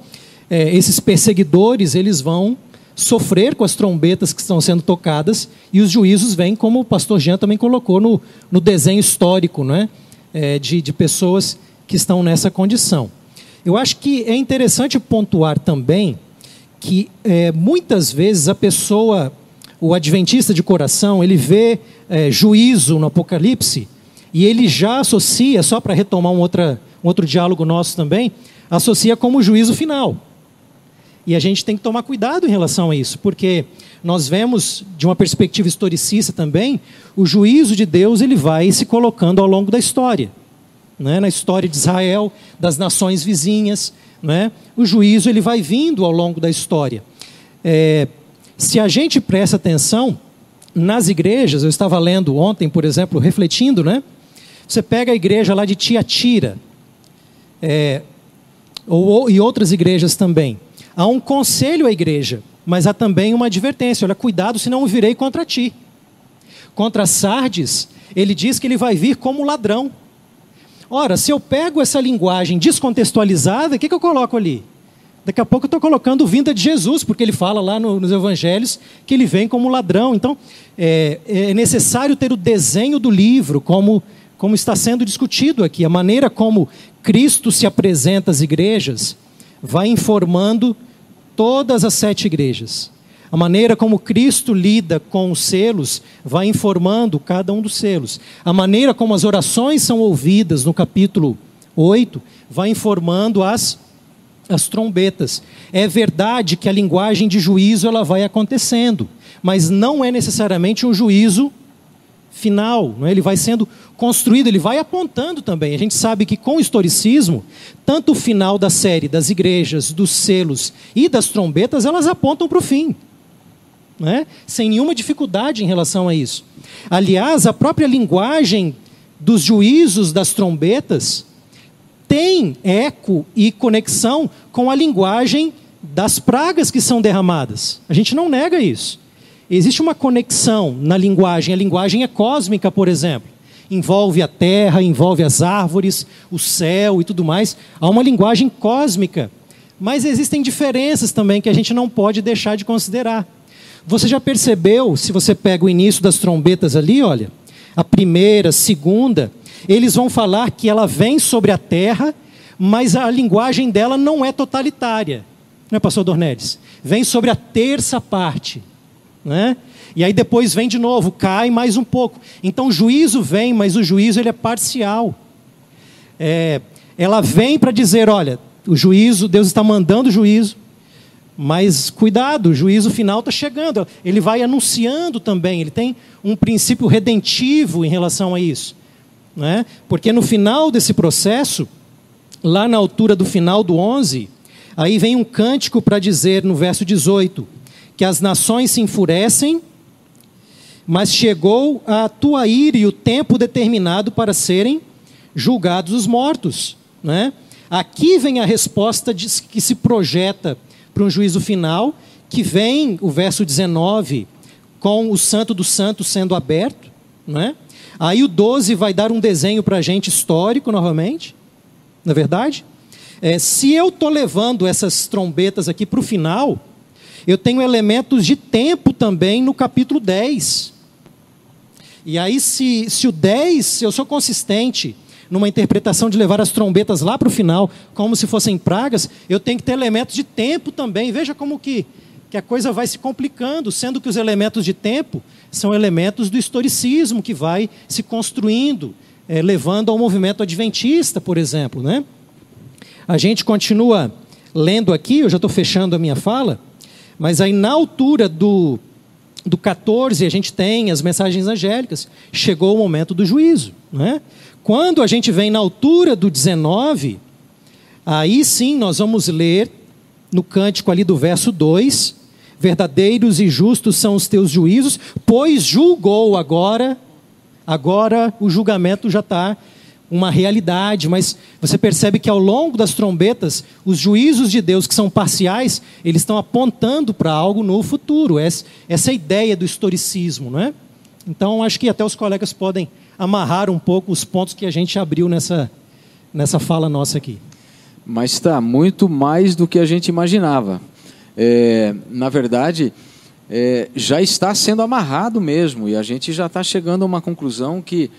é, esses perseguidores, eles vão sofrer com as trombetas que estão sendo tocadas e os juízos vêm, como o pastor Jean também colocou no, no desenho histórico, né? É, de, de pessoas que estão nessa condição. Eu acho que é interessante pontuar também que é, muitas vezes a pessoa o adventista de coração, ele vê é, juízo no Apocalipse e ele já associa, só para retomar um, outra, um outro diálogo nosso também, associa como juízo final. E a gente tem que tomar cuidado em relação a isso, porque nós vemos, de uma perspectiva historicista também, o juízo de Deus ele vai se colocando ao longo da história. Né? Na história de Israel, das nações vizinhas, né? o juízo ele vai vindo ao longo da história. É, se a gente presta atenção nas igrejas, eu estava lendo ontem, por exemplo, refletindo, né? Você pega a igreja lá de Tiatira. é, ou, e outras igrejas também. Há um conselho à igreja, mas há também uma advertência: olha, cuidado, senão eu virei contra ti. Contra Sardes, ele diz que ele vai vir como ladrão. Ora, se eu pego essa linguagem descontextualizada, o que, que eu coloco ali? Daqui a pouco eu estou colocando vinda de Jesus, porque ele fala lá no, nos evangelhos que ele vem como ladrão. Então, é, é, necessário ter o desenho do livro, como, como está sendo discutido aqui. A maneira como Cristo se apresenta às igrejas vai informando todas as sete igrejas. A maneira como Cristo lida com os selos vai informando cada um dos selos. A maneira como as orações são ouvidas no capítulo 8 vai informando as as trombetas. É verdade que a linguagem de juízo ela vai acontecendo, mas não é necessariamente um juízo final, é? ele vai sendo construído, ele vai apontando também. A gente sabe que com o historicismo, tanto o final da série das igrejas, dos selos e das trombetas, elas apontam para o fim. É? Sem nenhuma dificuldade em relação a isso. Aliás, a própria linguagem dos juízos das trombetas tem eco e conexão com a linguagem das pragas que são derramadas. A gente não nega isso. Existe uma conexão na linguagem, a linguagem é cósmica, por exemplo. Envolve a terra, envolve as árvores, o céu e tudo mais. Há uma linguagem cósmica. Mas existem diferenças também que a gente não pode deixar de considerar. Você já percebeu, se você pega o início das trombetas ali, olha, a primeira, a segunda, eles vão falar que ela vem sobre a terra, mas a linguagem dela não é totalitária. Não é, pastor Dornelles? Vem sobre a terça parte. Né? E aí depois vem de novo, cai mais um pouco. Então o juízo vem, mas o juízo ele é parcial. É, ela vem para dizer, olha, o juízo, Deus está mandando o juízo, mas cuidado, o juízo final está chegando. Ele vai anunciando também, ele tem um princípio redentivo em relação a isso. Né? Porque no final desse processo, lá na altura do final do 11, aí vem um cântico para dizer no verso 18 que as nações se enfurecem, mas chegou a tua ira e o tempo determinado para serem julgados os mortos. Né? Aqui vem a resposta de, que se projeta para um juízo final, que vem o verso 19, com o Santo dos Santos sendo aberto. Né? Aí o 12 vai dar um desenho para a gente histórico novamente, na é verdade? É, se eu estou levando essas trombetas aqui para o final, eu tenho elementos de tempo também no capítulo 10. E aí, se, se o 10, se eu sou consistente numa interpretação de levar as trombetas lá para o final, como se fossem pragas, eu tenho que ter elementos de tempo também. Veja como que, que a coisa vai se complicando, sendo que os elementos de tempo são elementos do historicismo que vai se construindo, é, levando ao movimento adventista, por exemplo. Né? A gente continua lendo aqui, eu já estou fechando a minha fala, mas aí na altura do, do 14 a gente tem as mensagens angélicas, chegou o momento do juízo. Né? Quando a gente vem na altura do 19, aí sim nós vamos ler no cântico ali do verso 2, verdadeiros e justos são os teus juízos, pois julgou agora, agora o julgamento já está uma realidade, mas você percebe que ao longo das trombetas, os juízos de Deus que são parciais, eles estão apontando para algo no futuro. Essa, essa é a ideia do historicismo, não é? Então, acho que até os colegas podem amarrar um pouco os pontos que a gente abriu nessa, nessa fala nossa aqui. Mas está muito mais do que a gente imaginava é, na verdade, é, já está sendo amarrado mesmo, e a gente já está chegando a uma conclusão que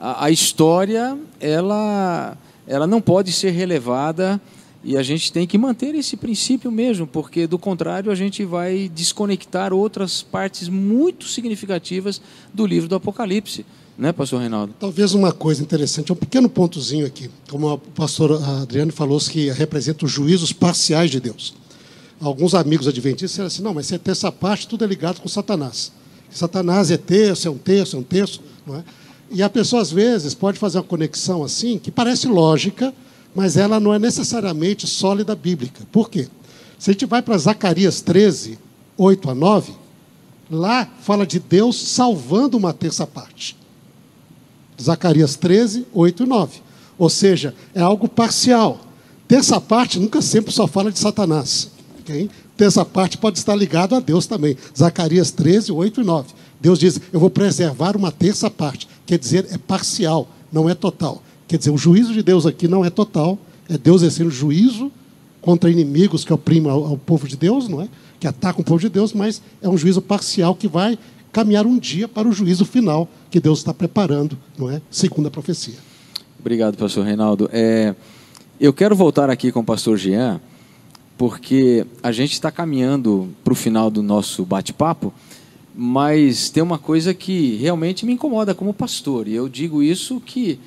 a, a história ela, ela não pode ser relevada e a gente tem que manter esse princípio mesmo, porque do contrário a gente vai desconectar outras partes muito significativas do livro do Apocalipse. Né, pastor Reinaldo? Talvez uma coisa interessante, um pequeno pontozinho aqui. Como o pastor Adriano falou, que representa os juízos parciais de Deus alguns amigos adventistas disseram assim: não, mas você essa parte, tudo é ligado com Satanás. Satanás é terço, é um terço, é um terço. Não é? E a pessoa, às vezes, pode fazer uma conexão assim, que parece lógica, mas ela não é necessariamente sólida bíblica. Por quê? Se a gente vai para Zacarias 13, 8 a 9, lá fala de Deus salvando uma terça parte. Zacarias 13, 8 e 9. Ou seja, é algo parcial. Terça parte nunca sempre só fala de Satanás. Okay? Terça parte pode estar ligado a Deus também. Zacarias 13, 8 e 9. Deus diz: Eu vou preservar uma terça parte. Quer dizer, é parcial, não é total. Quer dizer, o juízo de Deus aqui não é total. É Deus exercendo juízo contra inimigos que oprimem ao povo de Deus, não é? Que atacam o povo de Deus, mas é um juízo parcial que vai caminhar um dia para o juízo final que Deus está preparando, não é? Segundo a profecia. Obrigado, pastor Reinaldo. É, eu quero voltar aqui com o pastor Jean, porque a gente está caminhando para o final do nosso bate-papo, mas tem uma coisa que realmente me incomoda como pastor, e eu digo isso que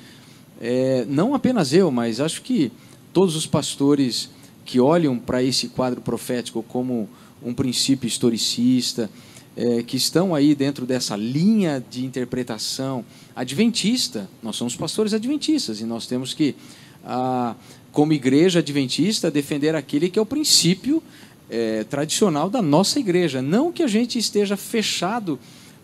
é, não apenas eu, mas acho que todos os pastores que olham para esse quadro profético como um princípio historicista, é, que estão aí dentro dessa linha de interpretação adventista. Nós somos pastores adventistas e nós temos que, ah, como igreja adventista, defender aquele que é o princípio é, tradicional da nossa igreja. Não que a gente esteja fechado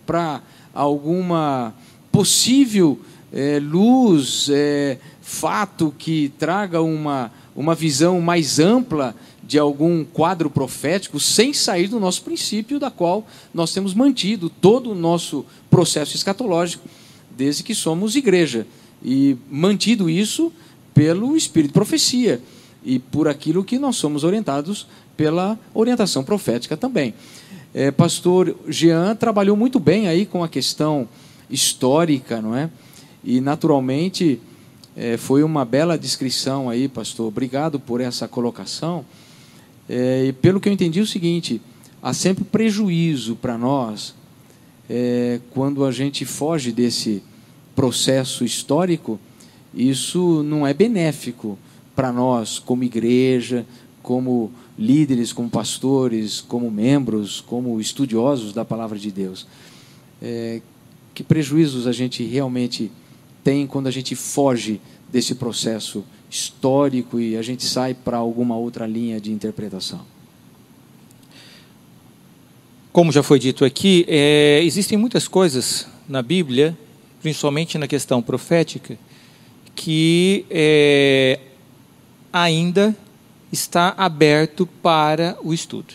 para alguma possível é, luz, é, fato que traga uma, uma visão mais ampla de algum quadro profético sem sair do nosso princípio, da qual nós temos mantido todo o nosso processo escatológico, desde que somos igreja. E mantido isso pelo espírito de profecia e por aquilo que nós somos orientados pela orientação profética também. É, pastor Jean trabalhou muito bem aí com a questão histórica, não é? E naturalmente é, foi uma bela descrição aí, pastor. Obrigado por essa colocação. É, e pelo que eu entendi, é o seguinte: há sempre prejuízo para nós é, quando a gente foge desse processo histórico. Isso não é benéfico para nós, como igreja, como líderes, como pastores, como membros, como estudiosos da palavra de Deus. É, que prejuízos a gente realmente tem quando a gente foge desse processo histórico e a gente sai para alguma outra linha de interpretação? Como já foi dito aqui, é, existem muitas coisas na Bíblia, principalmente na questão profética, que é, ainda está aberto para o estudo.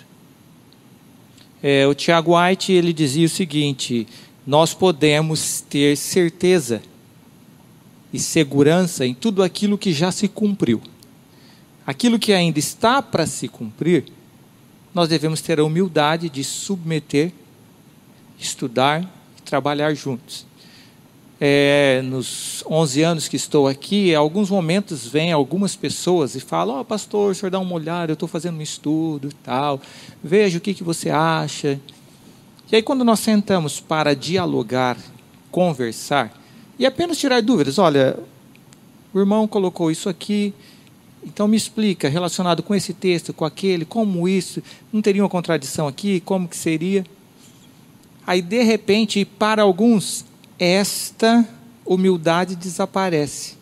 É, o Tiago White ele dizia o seguinte: nós podemos ter certeza e segurança em tudo aquilo que já se cumpriu. Aquilo que ainda está para se cumprir, nós devemos ter a humildade de submeter, estudar e trabalhar juntos. É, nos 11 anos que estou aqui, alguns momentos vêm algumas pessoas e falam: Ó, oh, pastor, o senhor dá uma olhada, eu estou fazendo um estudo e tal, veja o que, que você acha. E aí, quando nós sentamos para dialogar, conversar, e apenas tirar dúvidas. Olha, o irmão colocou isso aqui, então me explica, relacionado com esse texto, com aquele, como isso, não teria uma contradição aqui, como que seria? Aí, de repente, para alguns, esta humildade desaparece.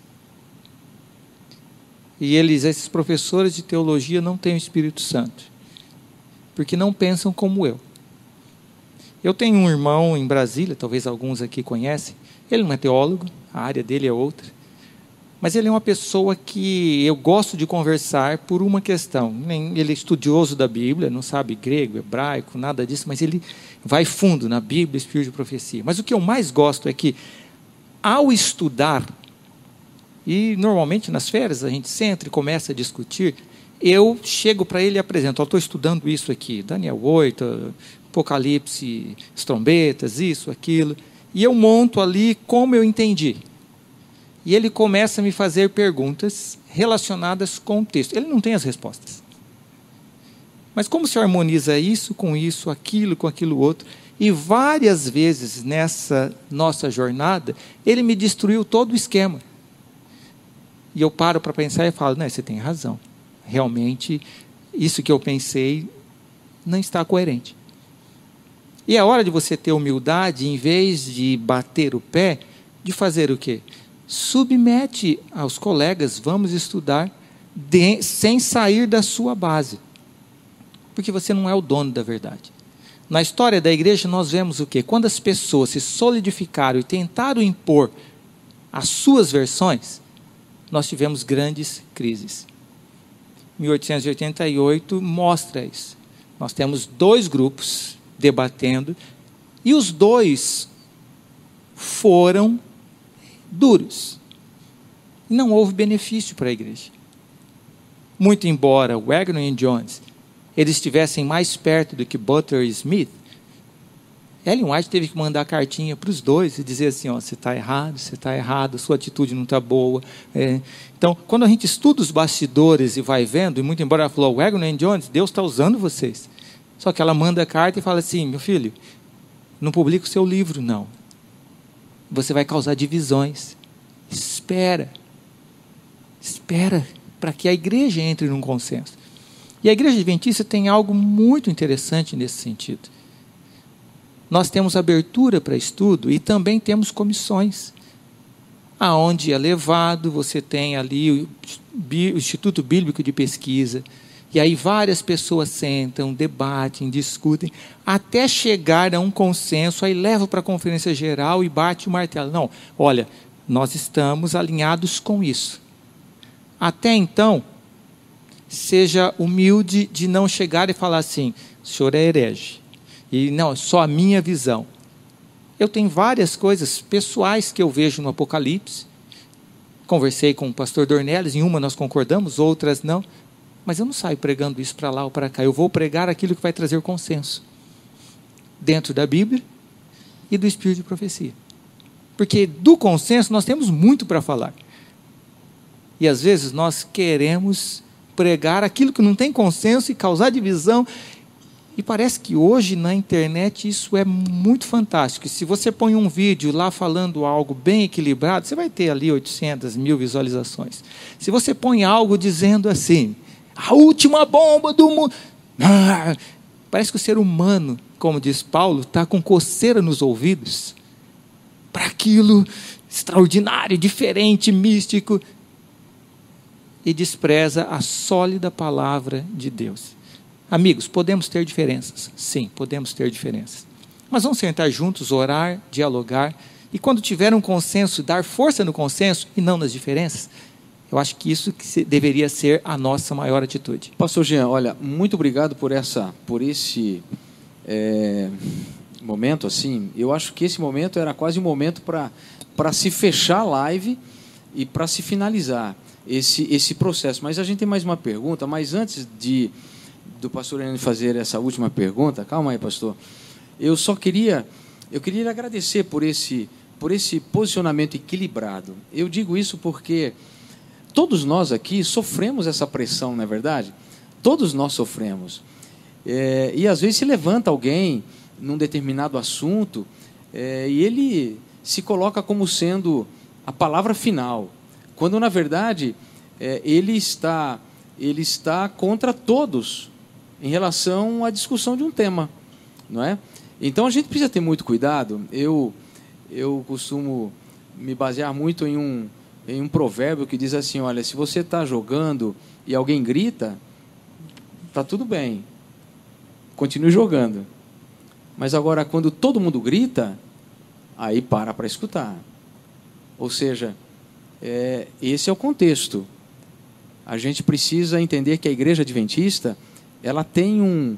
E eles, esses professores de teologia, não têm o Espírito Santo, porque não pensam como eu. Eu tenho um irmão em Brasília, talvez alguns aqui conhecem, ele não é teólogo, a área dele é outra. Mas ele é uma pessoa que eu gosto de conversar por uma questão. Ele é estudioso da Bíblia, não sabe grego, hebraico, nada disso, mas ele vai fundo na Bíblia, espírito de profecia. Mas o que eu mais gosto é que, ao estudar, e normalmente nas férias a gente senta e começa a discutir, eu chego para ele e apresento: estou estudando isso aqui, Daniel 8, Apocalipse, as trombetas, isso, aquilo. E eu monto ali como eu entendi. E ele começa a me fazer perguntas relacionadas com o texto. Ele não tem as respostas. Mas como se harmoniza isso com isso, aquilo com aquilo outro? E várias vezes nessa nossa jornada, ele me destruiu todo o esquema. E eu paro para pensar e falo: não, você tem razão. Realmente, isso que eu pensei não está coerente. E é hora de você ter humildade, em vez de bater o pé, de fazer o quê? Submete aos colegas, vamos estudar, de, sem sair da sua base. Porque você não é o dono da verdade. Na história da igreja, nós vemos o quê? Quando as pessoas se solidificaram e tentaram impor as suas versões, nós tivemos grandes crises. 1888 mostra isso. Nós temos dois grupos debatendo e os dois foram duros. Não houve benefício para a igreja. Muito embora Wagner e Jones eles estivessem mais perto do que Butler e Smith, Ellen White teve que mandar cartinha para os dois e dizer assim: ó, você está errado, você está errado, sua atitude não está boa. É. Então, quando a gente estuda os bastidores e vai vendo, e muito embora ela falou, Wagner Jones, Deus está usando vocês. Só que ela manda a carta e fala assim: meu filho, não publica o seu livro, não. Você vai causar divisões. Espera. Espera para que a igreja entre num consenso. E a igreja adventista tem algo muito interessante nesse sentido. Nós temos abertura para estudo e também temos comissões. Aonde é levado, você tem ali o Instituto Bíblico de Pesquisa, e aí várias pessoas sentam, debatem, discutem, até chegar a um consenso, aí leva para a conferência geral e bate o martelo. Não, olha, nós estamos alinhados com isso. Até então, seja humilde de não chegar e falar assim: o senhor é herege. E não, só a minha visão. Eu tenho várias coisas pessoais que eu vejo no Apocalipse. Conversei com o pastor Dornelles, em uma nós concordamos, outras não. Mas eu não saio pregando isso para lá ou para cá. Eu vou pregar aquilo que vai trazer consenso. Dentro da Bíblia e do Espírito de profecia. Porque do consenso nós temos muito para falar. E às vezes nós queremos pregar aquilo que não tem consenso e causar divisão. E parece que hoje na internet isso é muito fantástico. Se você põe um vídeo lá falando algo bem equilibrado, você vai ter ali 800 mil visualizações. Se você põe algo dizendo assim, a última bomba do mundo. Ah, parece que o ser humano, como diz Paulo, está com coceira nos ouvidos para aquilo extraordinário, diferente, místico e despreza a sólida palavra de Deus. Amigos, podemos ter diferenças? Sim, podemos ter diferenças. Mas vamos sentar juntos, orar, dialogar e quando tiver um consenso, dar força no consenso e não nas diferenças. Eu acho que isso que deveria ser a nossa maior atitude. Pastor Jean, olha, muito obrigado por essa, por esse é, momento assim. Eu acho que esse momento era quase um momento para para se fechar a live e para se finalizar esse, esse processo. Mas a gente tem mais uma pergunta, mas antes de do pastor Henrique fazer essa última pergunta, calma aí, pastor. Eu só queria, eu queria lhe agradecer por esse, por esse posicionamento equilibrado. Eu digo isso porque todos nós aqui sofremos essa pressão, não é verdade? Todos nós sofremos. É, e às vezes se levanta alguém num determinado assunto é, e ele se coloca como sendo a palavra final quando na verdade é, ele está ele está contra todos em relação à discussão de um tema, não é? Então a gente precisa ter muito cuidado. Eu eu costumo me basear muito em um em um provérbio que diz assim, olha, se você está jogando e alguém grita, tá tudo bem, continue jogando. Mas agora quando todo mundo grita, aí para para escutar. Ou seja, é, esse é o contexto. A gente precisa entender que a igreja adventista ela tem um,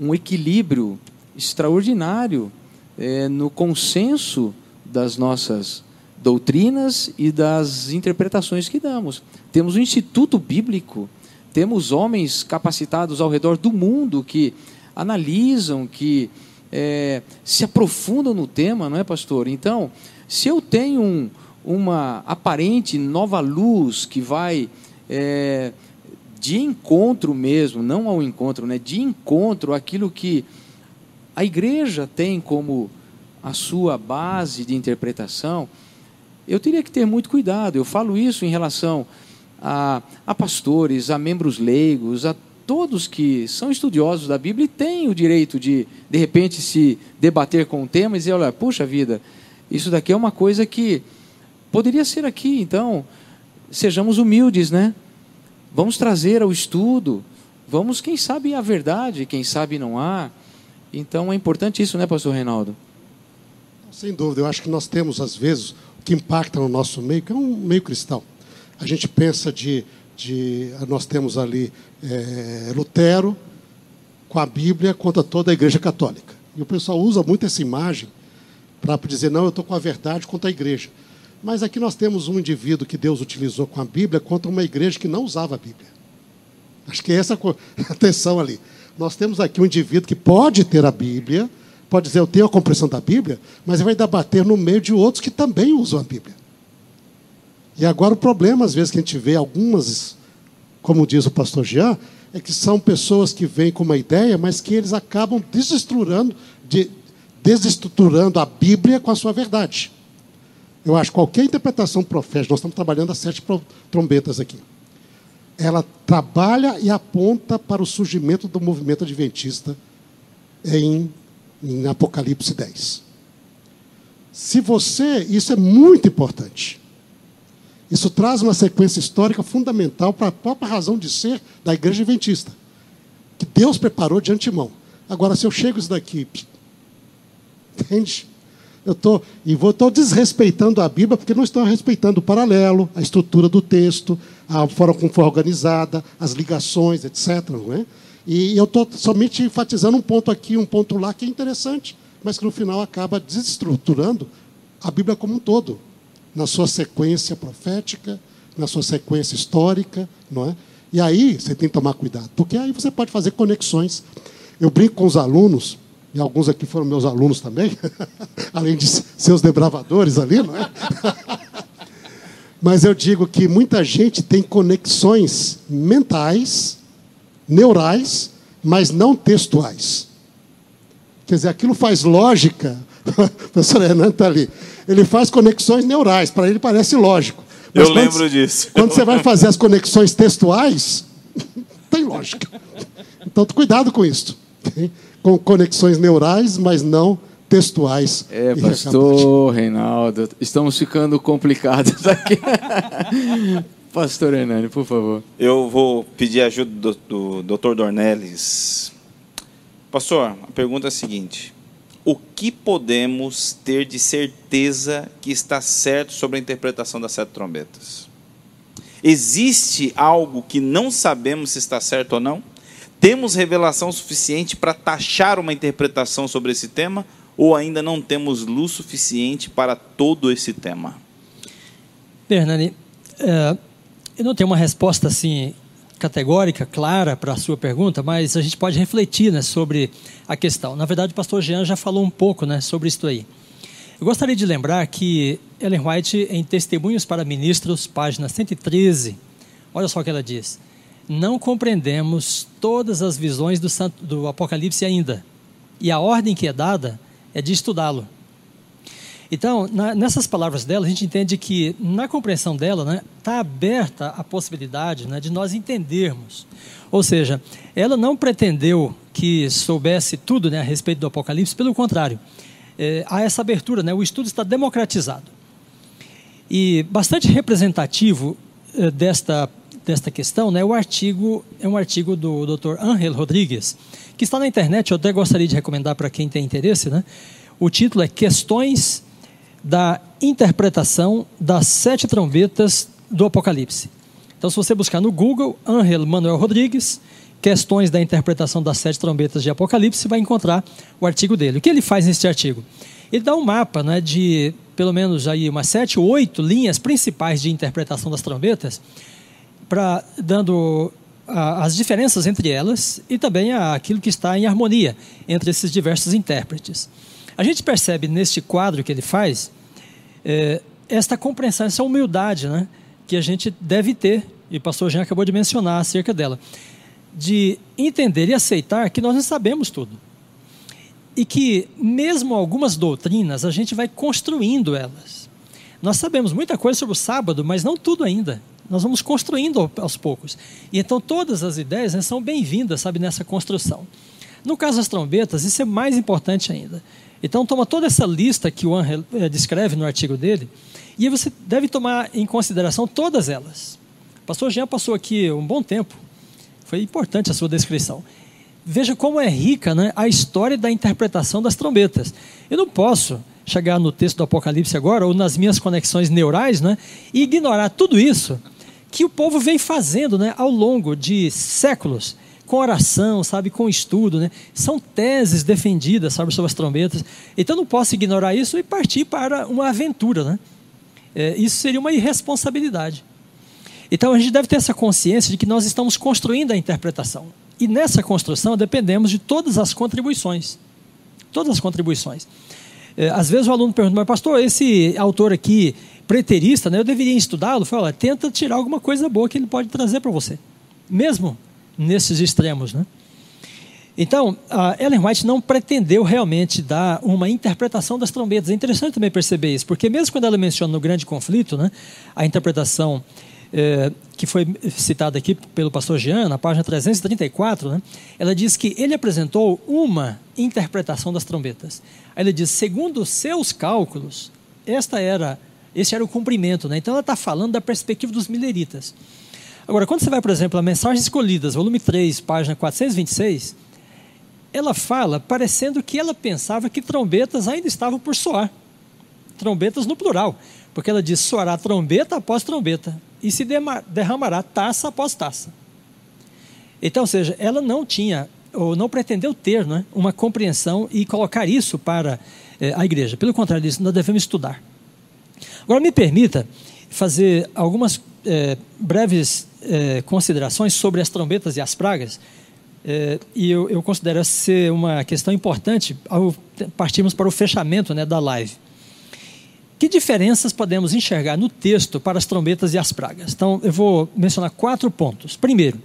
um equilíbrio extraordinário é, no consenso das nossas doutrinas e das interpretações que damos. Temos um instituto bíblico, temos homens capacitados ao redor do mundo que analisam, que é, se aprofundam no tema, não é, pastor? Então, se eu tenho um, uma aparente nova luz que vai é, de encontro mesmo, não ao encontro, né, de encontro àquilo que a igreja tem como a sua base de interpretação, eu teria que ter muito cuidado. Eu falo isso em relação a, a pastores, a membros leigos, a todos que são estudiosos da Bíblia e têm o direito de, de repente, se debater com o tema e dizer: olha, puxa vida, isso daqui é uma coisa que Poderia ser aqui, então, sejamos humildes, né? Vamos trazer ao estudo, vamos, quem sabe, a verdade, quem sabe não há. Então é importante isso, né, pastor Reinaldo? Sem dúvida, eu acho que nós temos, às vezes, que impacta no nosso meio, que é um meio cristão. A gente pensa de, de nós temos ali é, Lutero com a Bíblia contra toda a Igreja Católica. E o pessoal usa muito essa imagem para dizer, não, eu estou com a verdade contra a igreja. Mas aqui nós temos um indivíduo que Deus utilizou com a Bíblia contra uma igreja que não usava a Bíblia. Acho que é essa atenção ali. Nós temos aqui um indivíduo que pode ter a Bíblia, pode dizer, eu tenho a compreensão da Bíblia, mas vai debater no meio de outros que também usam a Bíblia. E agora o problema, às vezes, que a gente vê algumas, como diz o pastor Jean, é que são pessoas que vêm com uma ideia, mas que eles acabam desestruturando, de, desestruturando a Bíblia com a sua verdade. Eu acho que qualquer interpretação profética, nós estamos trabalhando as sete trombetas aqui, ela trabalha e aponta para o surgimento do movimento adventista em, em Apocalipse 10. Se você, isso é muito importante. Isso traz uma sequência histórica fundamental para a própria razão de ser da igreja adventista, que Deus preparou de antemão. Agora, se eu chego isso daqui, entende? Eu tô, e vou estou desrespeitando a Bíblia porque não estou respeitando o paralelo, a estrutura do texto, a forma como foi organizada, as ligações, etc. Não é? E eu estou somente enfatizando um ponto aqui, um ponto lá que é interessante, mas que no final acaba desestruturando a Bíblia como um todo na sua sequência profética, na sua sequência histórica, não é? E aí você tem que tomar cuidado, porque aí você pode fazer conexões. Eu brinco com os alunos, e alguns aqui foram meus alunos também, além de seus debravadores ali, não é? Mas eu digo que muita gente tem conexões mentais, neurais, mas não textuais. Quer dizer, aquilo faz lógica. o professor Renan está ali ele faz conexões neurais, para ele parece lógico. Mas eu lembro disso. Quando você vai fazer as conexões textuais, tem lógica. Então, cuidado com isso. Com conexões neurais, mas não textuais. É, pastor Reinaldo, estamos ficando complicados aqui. Pastor Hernani, por favor. Eu vou pedir ajuda do, do Dr. Dornelles. Pastor, a pergunta é a seguinte: o que podemos ter de certeza que está certo sobre a interpretação das sete trombetas? Existe algo que não sabemos se está certo ou não? Temos revelação suficiente para taxar uma interpretação sobre esse tema? Ou ainda não temos luz suficiente para todo esse tema? Bernani, é, eu não tenho uma resposta assim categórica, clara para a sua pergunta, mas a gente pode refletir né, sobre a questão. Na verdade, o pastor Jean já falou um pouco né, sobre isso aí. Eu gostaria de lembrar que Ellen White, em Testemunhos para Ministros, página 113, olha só o que ela diz. Não compreendemos todas as visões do, do Apocalipse ainda, e a ordem que é dada é de estudá-lo. Então, na, nessas palavras dela, a gente entende que, na compreensão dela, está né, tá aberta a possibilidade né, de nós entendermos. Ou seja, ela não pretendeu que soubesse tudo né, a respeito do Apocalipse, pelo contrário, é, há essa abertura, né, o estudo está democratizado. E bastante representativo é, desta, desta questão né, o artigo, é um artigo do Dr. Angel Rodrigues, que está na internet, eu até gostaria de recomendar para quem tem interesse. Né? O título é Questões da interpretação das sete trombetas do Apocalipse. Então, se você buscar no Google, Angel Manuel Rodrigues, questões da interpretação das sete trombetas de Apocalipse, vai encontrar o artigo dele. O que ele faz nesse artigo? Ele dá um mapa né, de pelo menos aí umas sete ou oito linhas principais de interpretação das trombetas, para dando a, as diferenças entre elas e também a, aquilo que está em harmonia entre esses diversos intérpretes. A gente percebe neste quadro que ele faz é, esta compreensão, essa humildade né, que a gente deve ter, e o pastor Jean acabou de mencionar acerca dela, de entender e aceitar que nós não sabemos tudo. E que, mesmo algumas doutrinas, a gente vai construindo elas. Nós sabemos muita coisa sobre o sábado, mas não tudo ainda. Nós vamos construindo aos poucos. E então todas as ideias né, são bem-vindas, sabe, nessa construção. No caso das trombetas, isso é mais importante ainda. Então, toma toda essa lista que o Angel é, descreve no artigo dele, e você deve tomar em consideração todas elas. O pastor Jean passou aqui um bom tempo, foi importante a sua descrição. Veja como é rica né, a história da interpretação das trombetas. Eu não posso chegar no texto do Apocalipse agora, ou nas minhas conexões neurais, né, e ignorar tudo isso que o povo vem fazendo né, ao longo de séculos, com oração, sabe, com estudo. Né? São teses defendidas sabe, sobre as trombetas. Então não posso ignorar isso e partir para uma aventura. Né? É, isso seria uma irresponsabilidade. Então a gente deve ter essa consciência de que nós estamos construindo a interpretação. E nessa construção dependemos de todas as contribuições. Todas as contribuições. É, às vezes o aluno pergunta, mas pastor, esse autor aqui, preterista, né, eu deveria estudá-lo? Fala, tenta tirar alguma coisa boa que ele pode trazer para você. Mesmo nesses extremos. Né? Então, Ellen White não pretendeu realmente dar uma interpretação das trombetas. É interessante também perceber isso, porque mesmo quando ela menciona no grande conflito, né, a interpretação é, que foi citada aqui pelo pastor Jean, na página 334, né, ela diz que ele apresentou uma interpretação das trombetas. Aí ele diz, segundo seus cálculos, esta era, esse era o cumprimento. Né? Então ela está falando da perspectiva dos mileritas. Agora, quando você vai, por exemplo, a Mensagens Escolhidas, volume 3, página 426, ela fala parecendo que ela pensava que trombetas ainda estavam por soar. Trombetas no plural. Porque ela diz: soará trombeta após trombeta, e se derramará taça após taça. Então, ou seja, ela não tinha, ou não pretendeu ter, né, uma compreensão e colocar isso para eh, a igreja. Pelo contrário disso, nós devemos estudar. Agora, me permita fazer algumas eh, breves é, considerações sobre as trombetas e as pragas, é, e eu, eu, considero ser uma questão importante ao partirmos para o fechamento né, da live. Que diferenças podemos enxergar no texto para as trombetas e as pragas? Então, eu vou mencionar quatro pontos. Primeiro,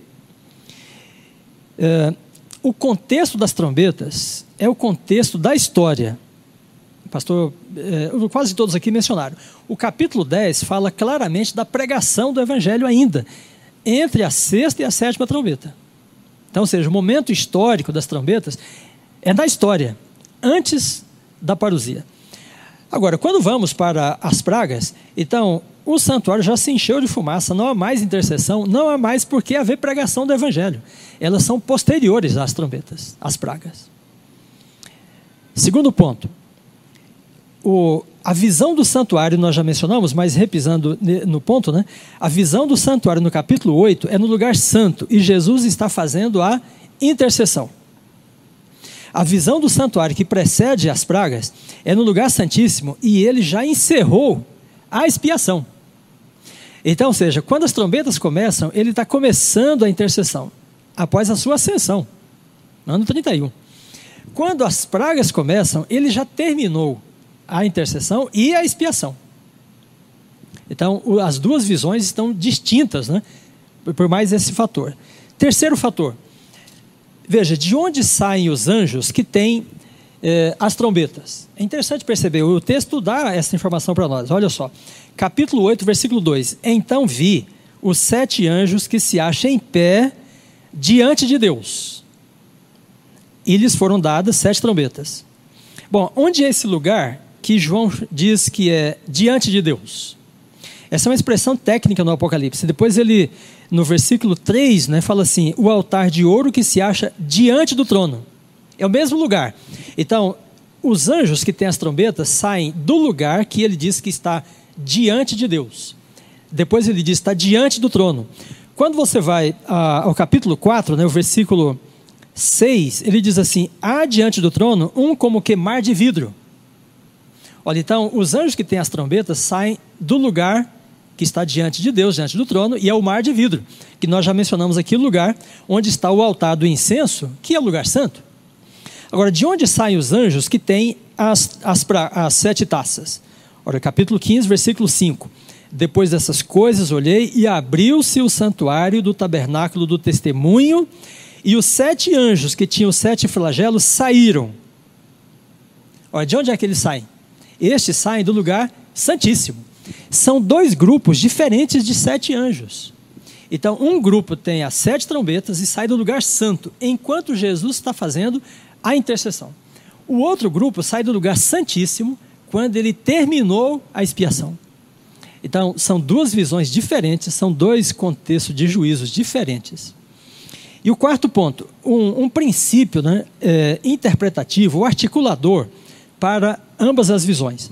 é, o contexto das trombetas é o contexto da história. Pastor, é, quase todos aqui mencionaram. O capítulo 10 fala claramente da pregação do evangelho ainda entre a sexta e a sétima trombeta. Então, ou seja, o momento histórico das trombetas é na história, antes da parousia. Agora, quando vamos para as pragas, então o santuário já se encheu de fumaça, não há mais intercessão, não há mais por que haver pregação do evangelho. Elas são posteriores às trombetas, às pragas. Segundo ponto, o, a visão do santuário, nós já mencionamos, mas repisando no ponto, né? A visão do santuário no capítulo 8 é no lugar santo e Jesus está fazendo a intercessão. A visão do santuário que precede as pragas é no lugar santíssimo e ele já encerrou a expiação. Então, ou seja, quando as trombetas começam, ele está começando a intercessão, após a sua ascensão, no ano 31. Quando as pragas começam, ele já terminou a intercessão e a expiação. Então, as duas visões estão distintas, né? por mais esse fator. Terceiro fator. Veja, de onde saem os anjos que têm eh, as trombetas? É interessante perceber, o texto dá essa informação para nós. Olha só, capítulo 8, versículo 2. Então vi os sete anjos que se acham em pé diante de Deus. E lhes foram dadas sete trombetas. Bom, onde é esse lugar? Que João diz que é diante de Deus. Essa é uma expressão técnica no Apocalipse. Depois ele, no versículo 3, né, fala assim: o altar de ouro que se acha diante do trono. É o mesmo lugar. Então, os anjos que têm as trombetas saem do lugar que ele diz que está diante de Deus. Depois ele diz está diante do trono. Quando você vai ao capítulo 4, né, o versículo 6, ele diz assim: há diante do trono um como que mar de vidro Olha, então, os anjos que têm as trombetas saem do lugar que está diante de Deus, diante do trono, e é o mar de vidro, que nós já mencionamos aqui o lugar onde está o altar do incenso, que é o lugar santo. Agora, de onde saem os anjos que têm as, as, as sete taças? Olha, capítulo 15, versículo 5. Depois dessas coisas olhei e abriu-se o santuário do tabernáculo do testemunho, e os sete anjos que tinham sete flagelos saíram. Olha, de onde é que eles saem? Estes saem do lugar santíssimo. São dois grupos diferentes de sete anjos. Então, um grupo tem as sete trombetas e sai do lugar santo, enquanto Jesus está fazendo a intercessão. O outro grupo sai do lugar santíssimo quando ele terminou a expiação. Então, são duas visões diferentes, são dois contextos de juízos diferentes. E o quarto ponto, um, um princípio né, é, interpretativo, articulador para ambas as visões.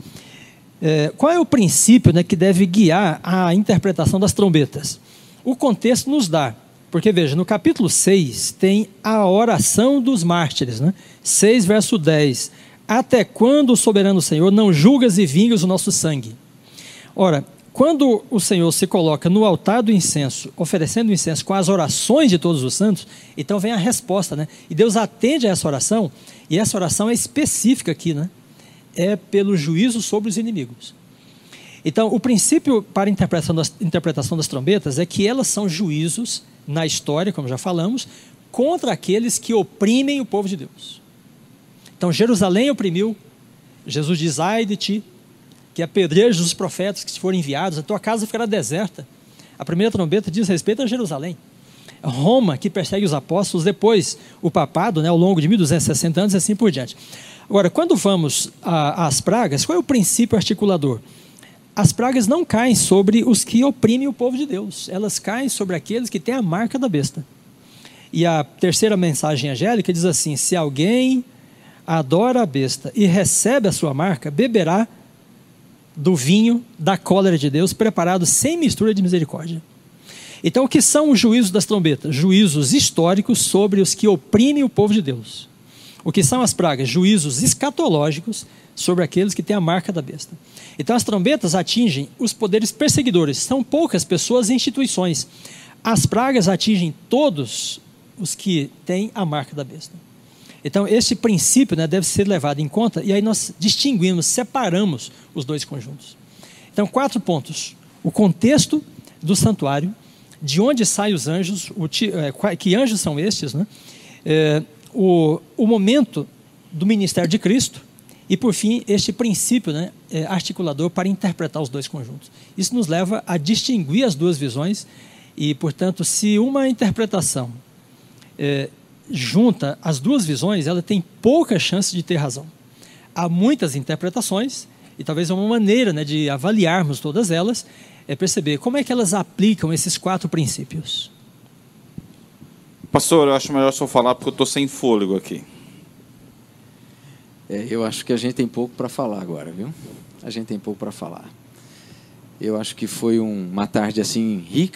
É, qual é o princípio né, que deve guiar a interpretação das trombetas? o contexto nos dá. Porque veja, no capítulo 6 tem a oração dos mártires, né? 6 verso 10. Até quando, soberano Senhor, não julgas e vingas o nosso sangue? Ora, quando o Senhor se coloca no altar do incenso, oferecendo o incenso com as orações de todos os santos, então vem a resposta, né? E Deus atende a essa oração, e essa oração é específica aqui, né? É pelo juízo sobre os inimigos. Então, o princípio para a interpretação das, interpretação das trombetas é que elas são juízos na história, como já falamos, contra aqueles que oprimem o povo de Deus. Então, Jerusalém oprimiu, Jesus diz: ai de ti, que apedrejes os profetas que forem enviados, a tua casa ficará deserta. A primeira trombeta diz respeito a Jerusalém. Roma, que persegue os apóstolos, depois o papado, né, ao longo de 1260 anos e assim por diante. Agora, quando vamos às pragas, qual é o princípio articulador? As pragas não caem sobre os que oprimem o povo de Deus, elas caem sobre aqueles que têm a marca da besta. E a terceira mensagem angélica diz assim: se alguém adora a besta e recebe a sua marca, beberá do vinho da cólera de Deus, preparado sem mistura de misericórdia. Então, o que são os juízos das trombetas? Juízos históricos sobre os que oprimem o povo de Deus. O que são as pragas? Juízos escatológicos sobre aqueles que têm a marca da besta. Então, as trombetas atingem os poderes perseguidores. São poucas pessoas e instituições. As pragas atingem todos os que têm a marca da besta. Então, esse princípio né, deve ser levado em conta, e aí nós distinguimos, separamos os dois conjuntos. Então, quatro pontos: o contexto do santuário, de onde saem os anjos, é, que anjos são estes, né? É, o, o momento do ministério de Cristo, e, por fim, este princípio né, é, articulador para interpretar os dois conjuntos. Isso nos leva a distinguir as duas visões, e, portanto, se uma interpretação é, junta as duas visões, ela tem pouca chance de ter razão. Há muitas interpretações, e talvez uma maneira né, de avaliarmos todas elas é perceber como é que elas aplicam esses quatro princípios. Pastor, eu acho melhor só falar porque eu estou sem fôlego aqui. É, eu acho que a gente tem pouco para falar agora, viu? A gente tem pouco para falar. Eu acho que foi um, uma tarde assim rica.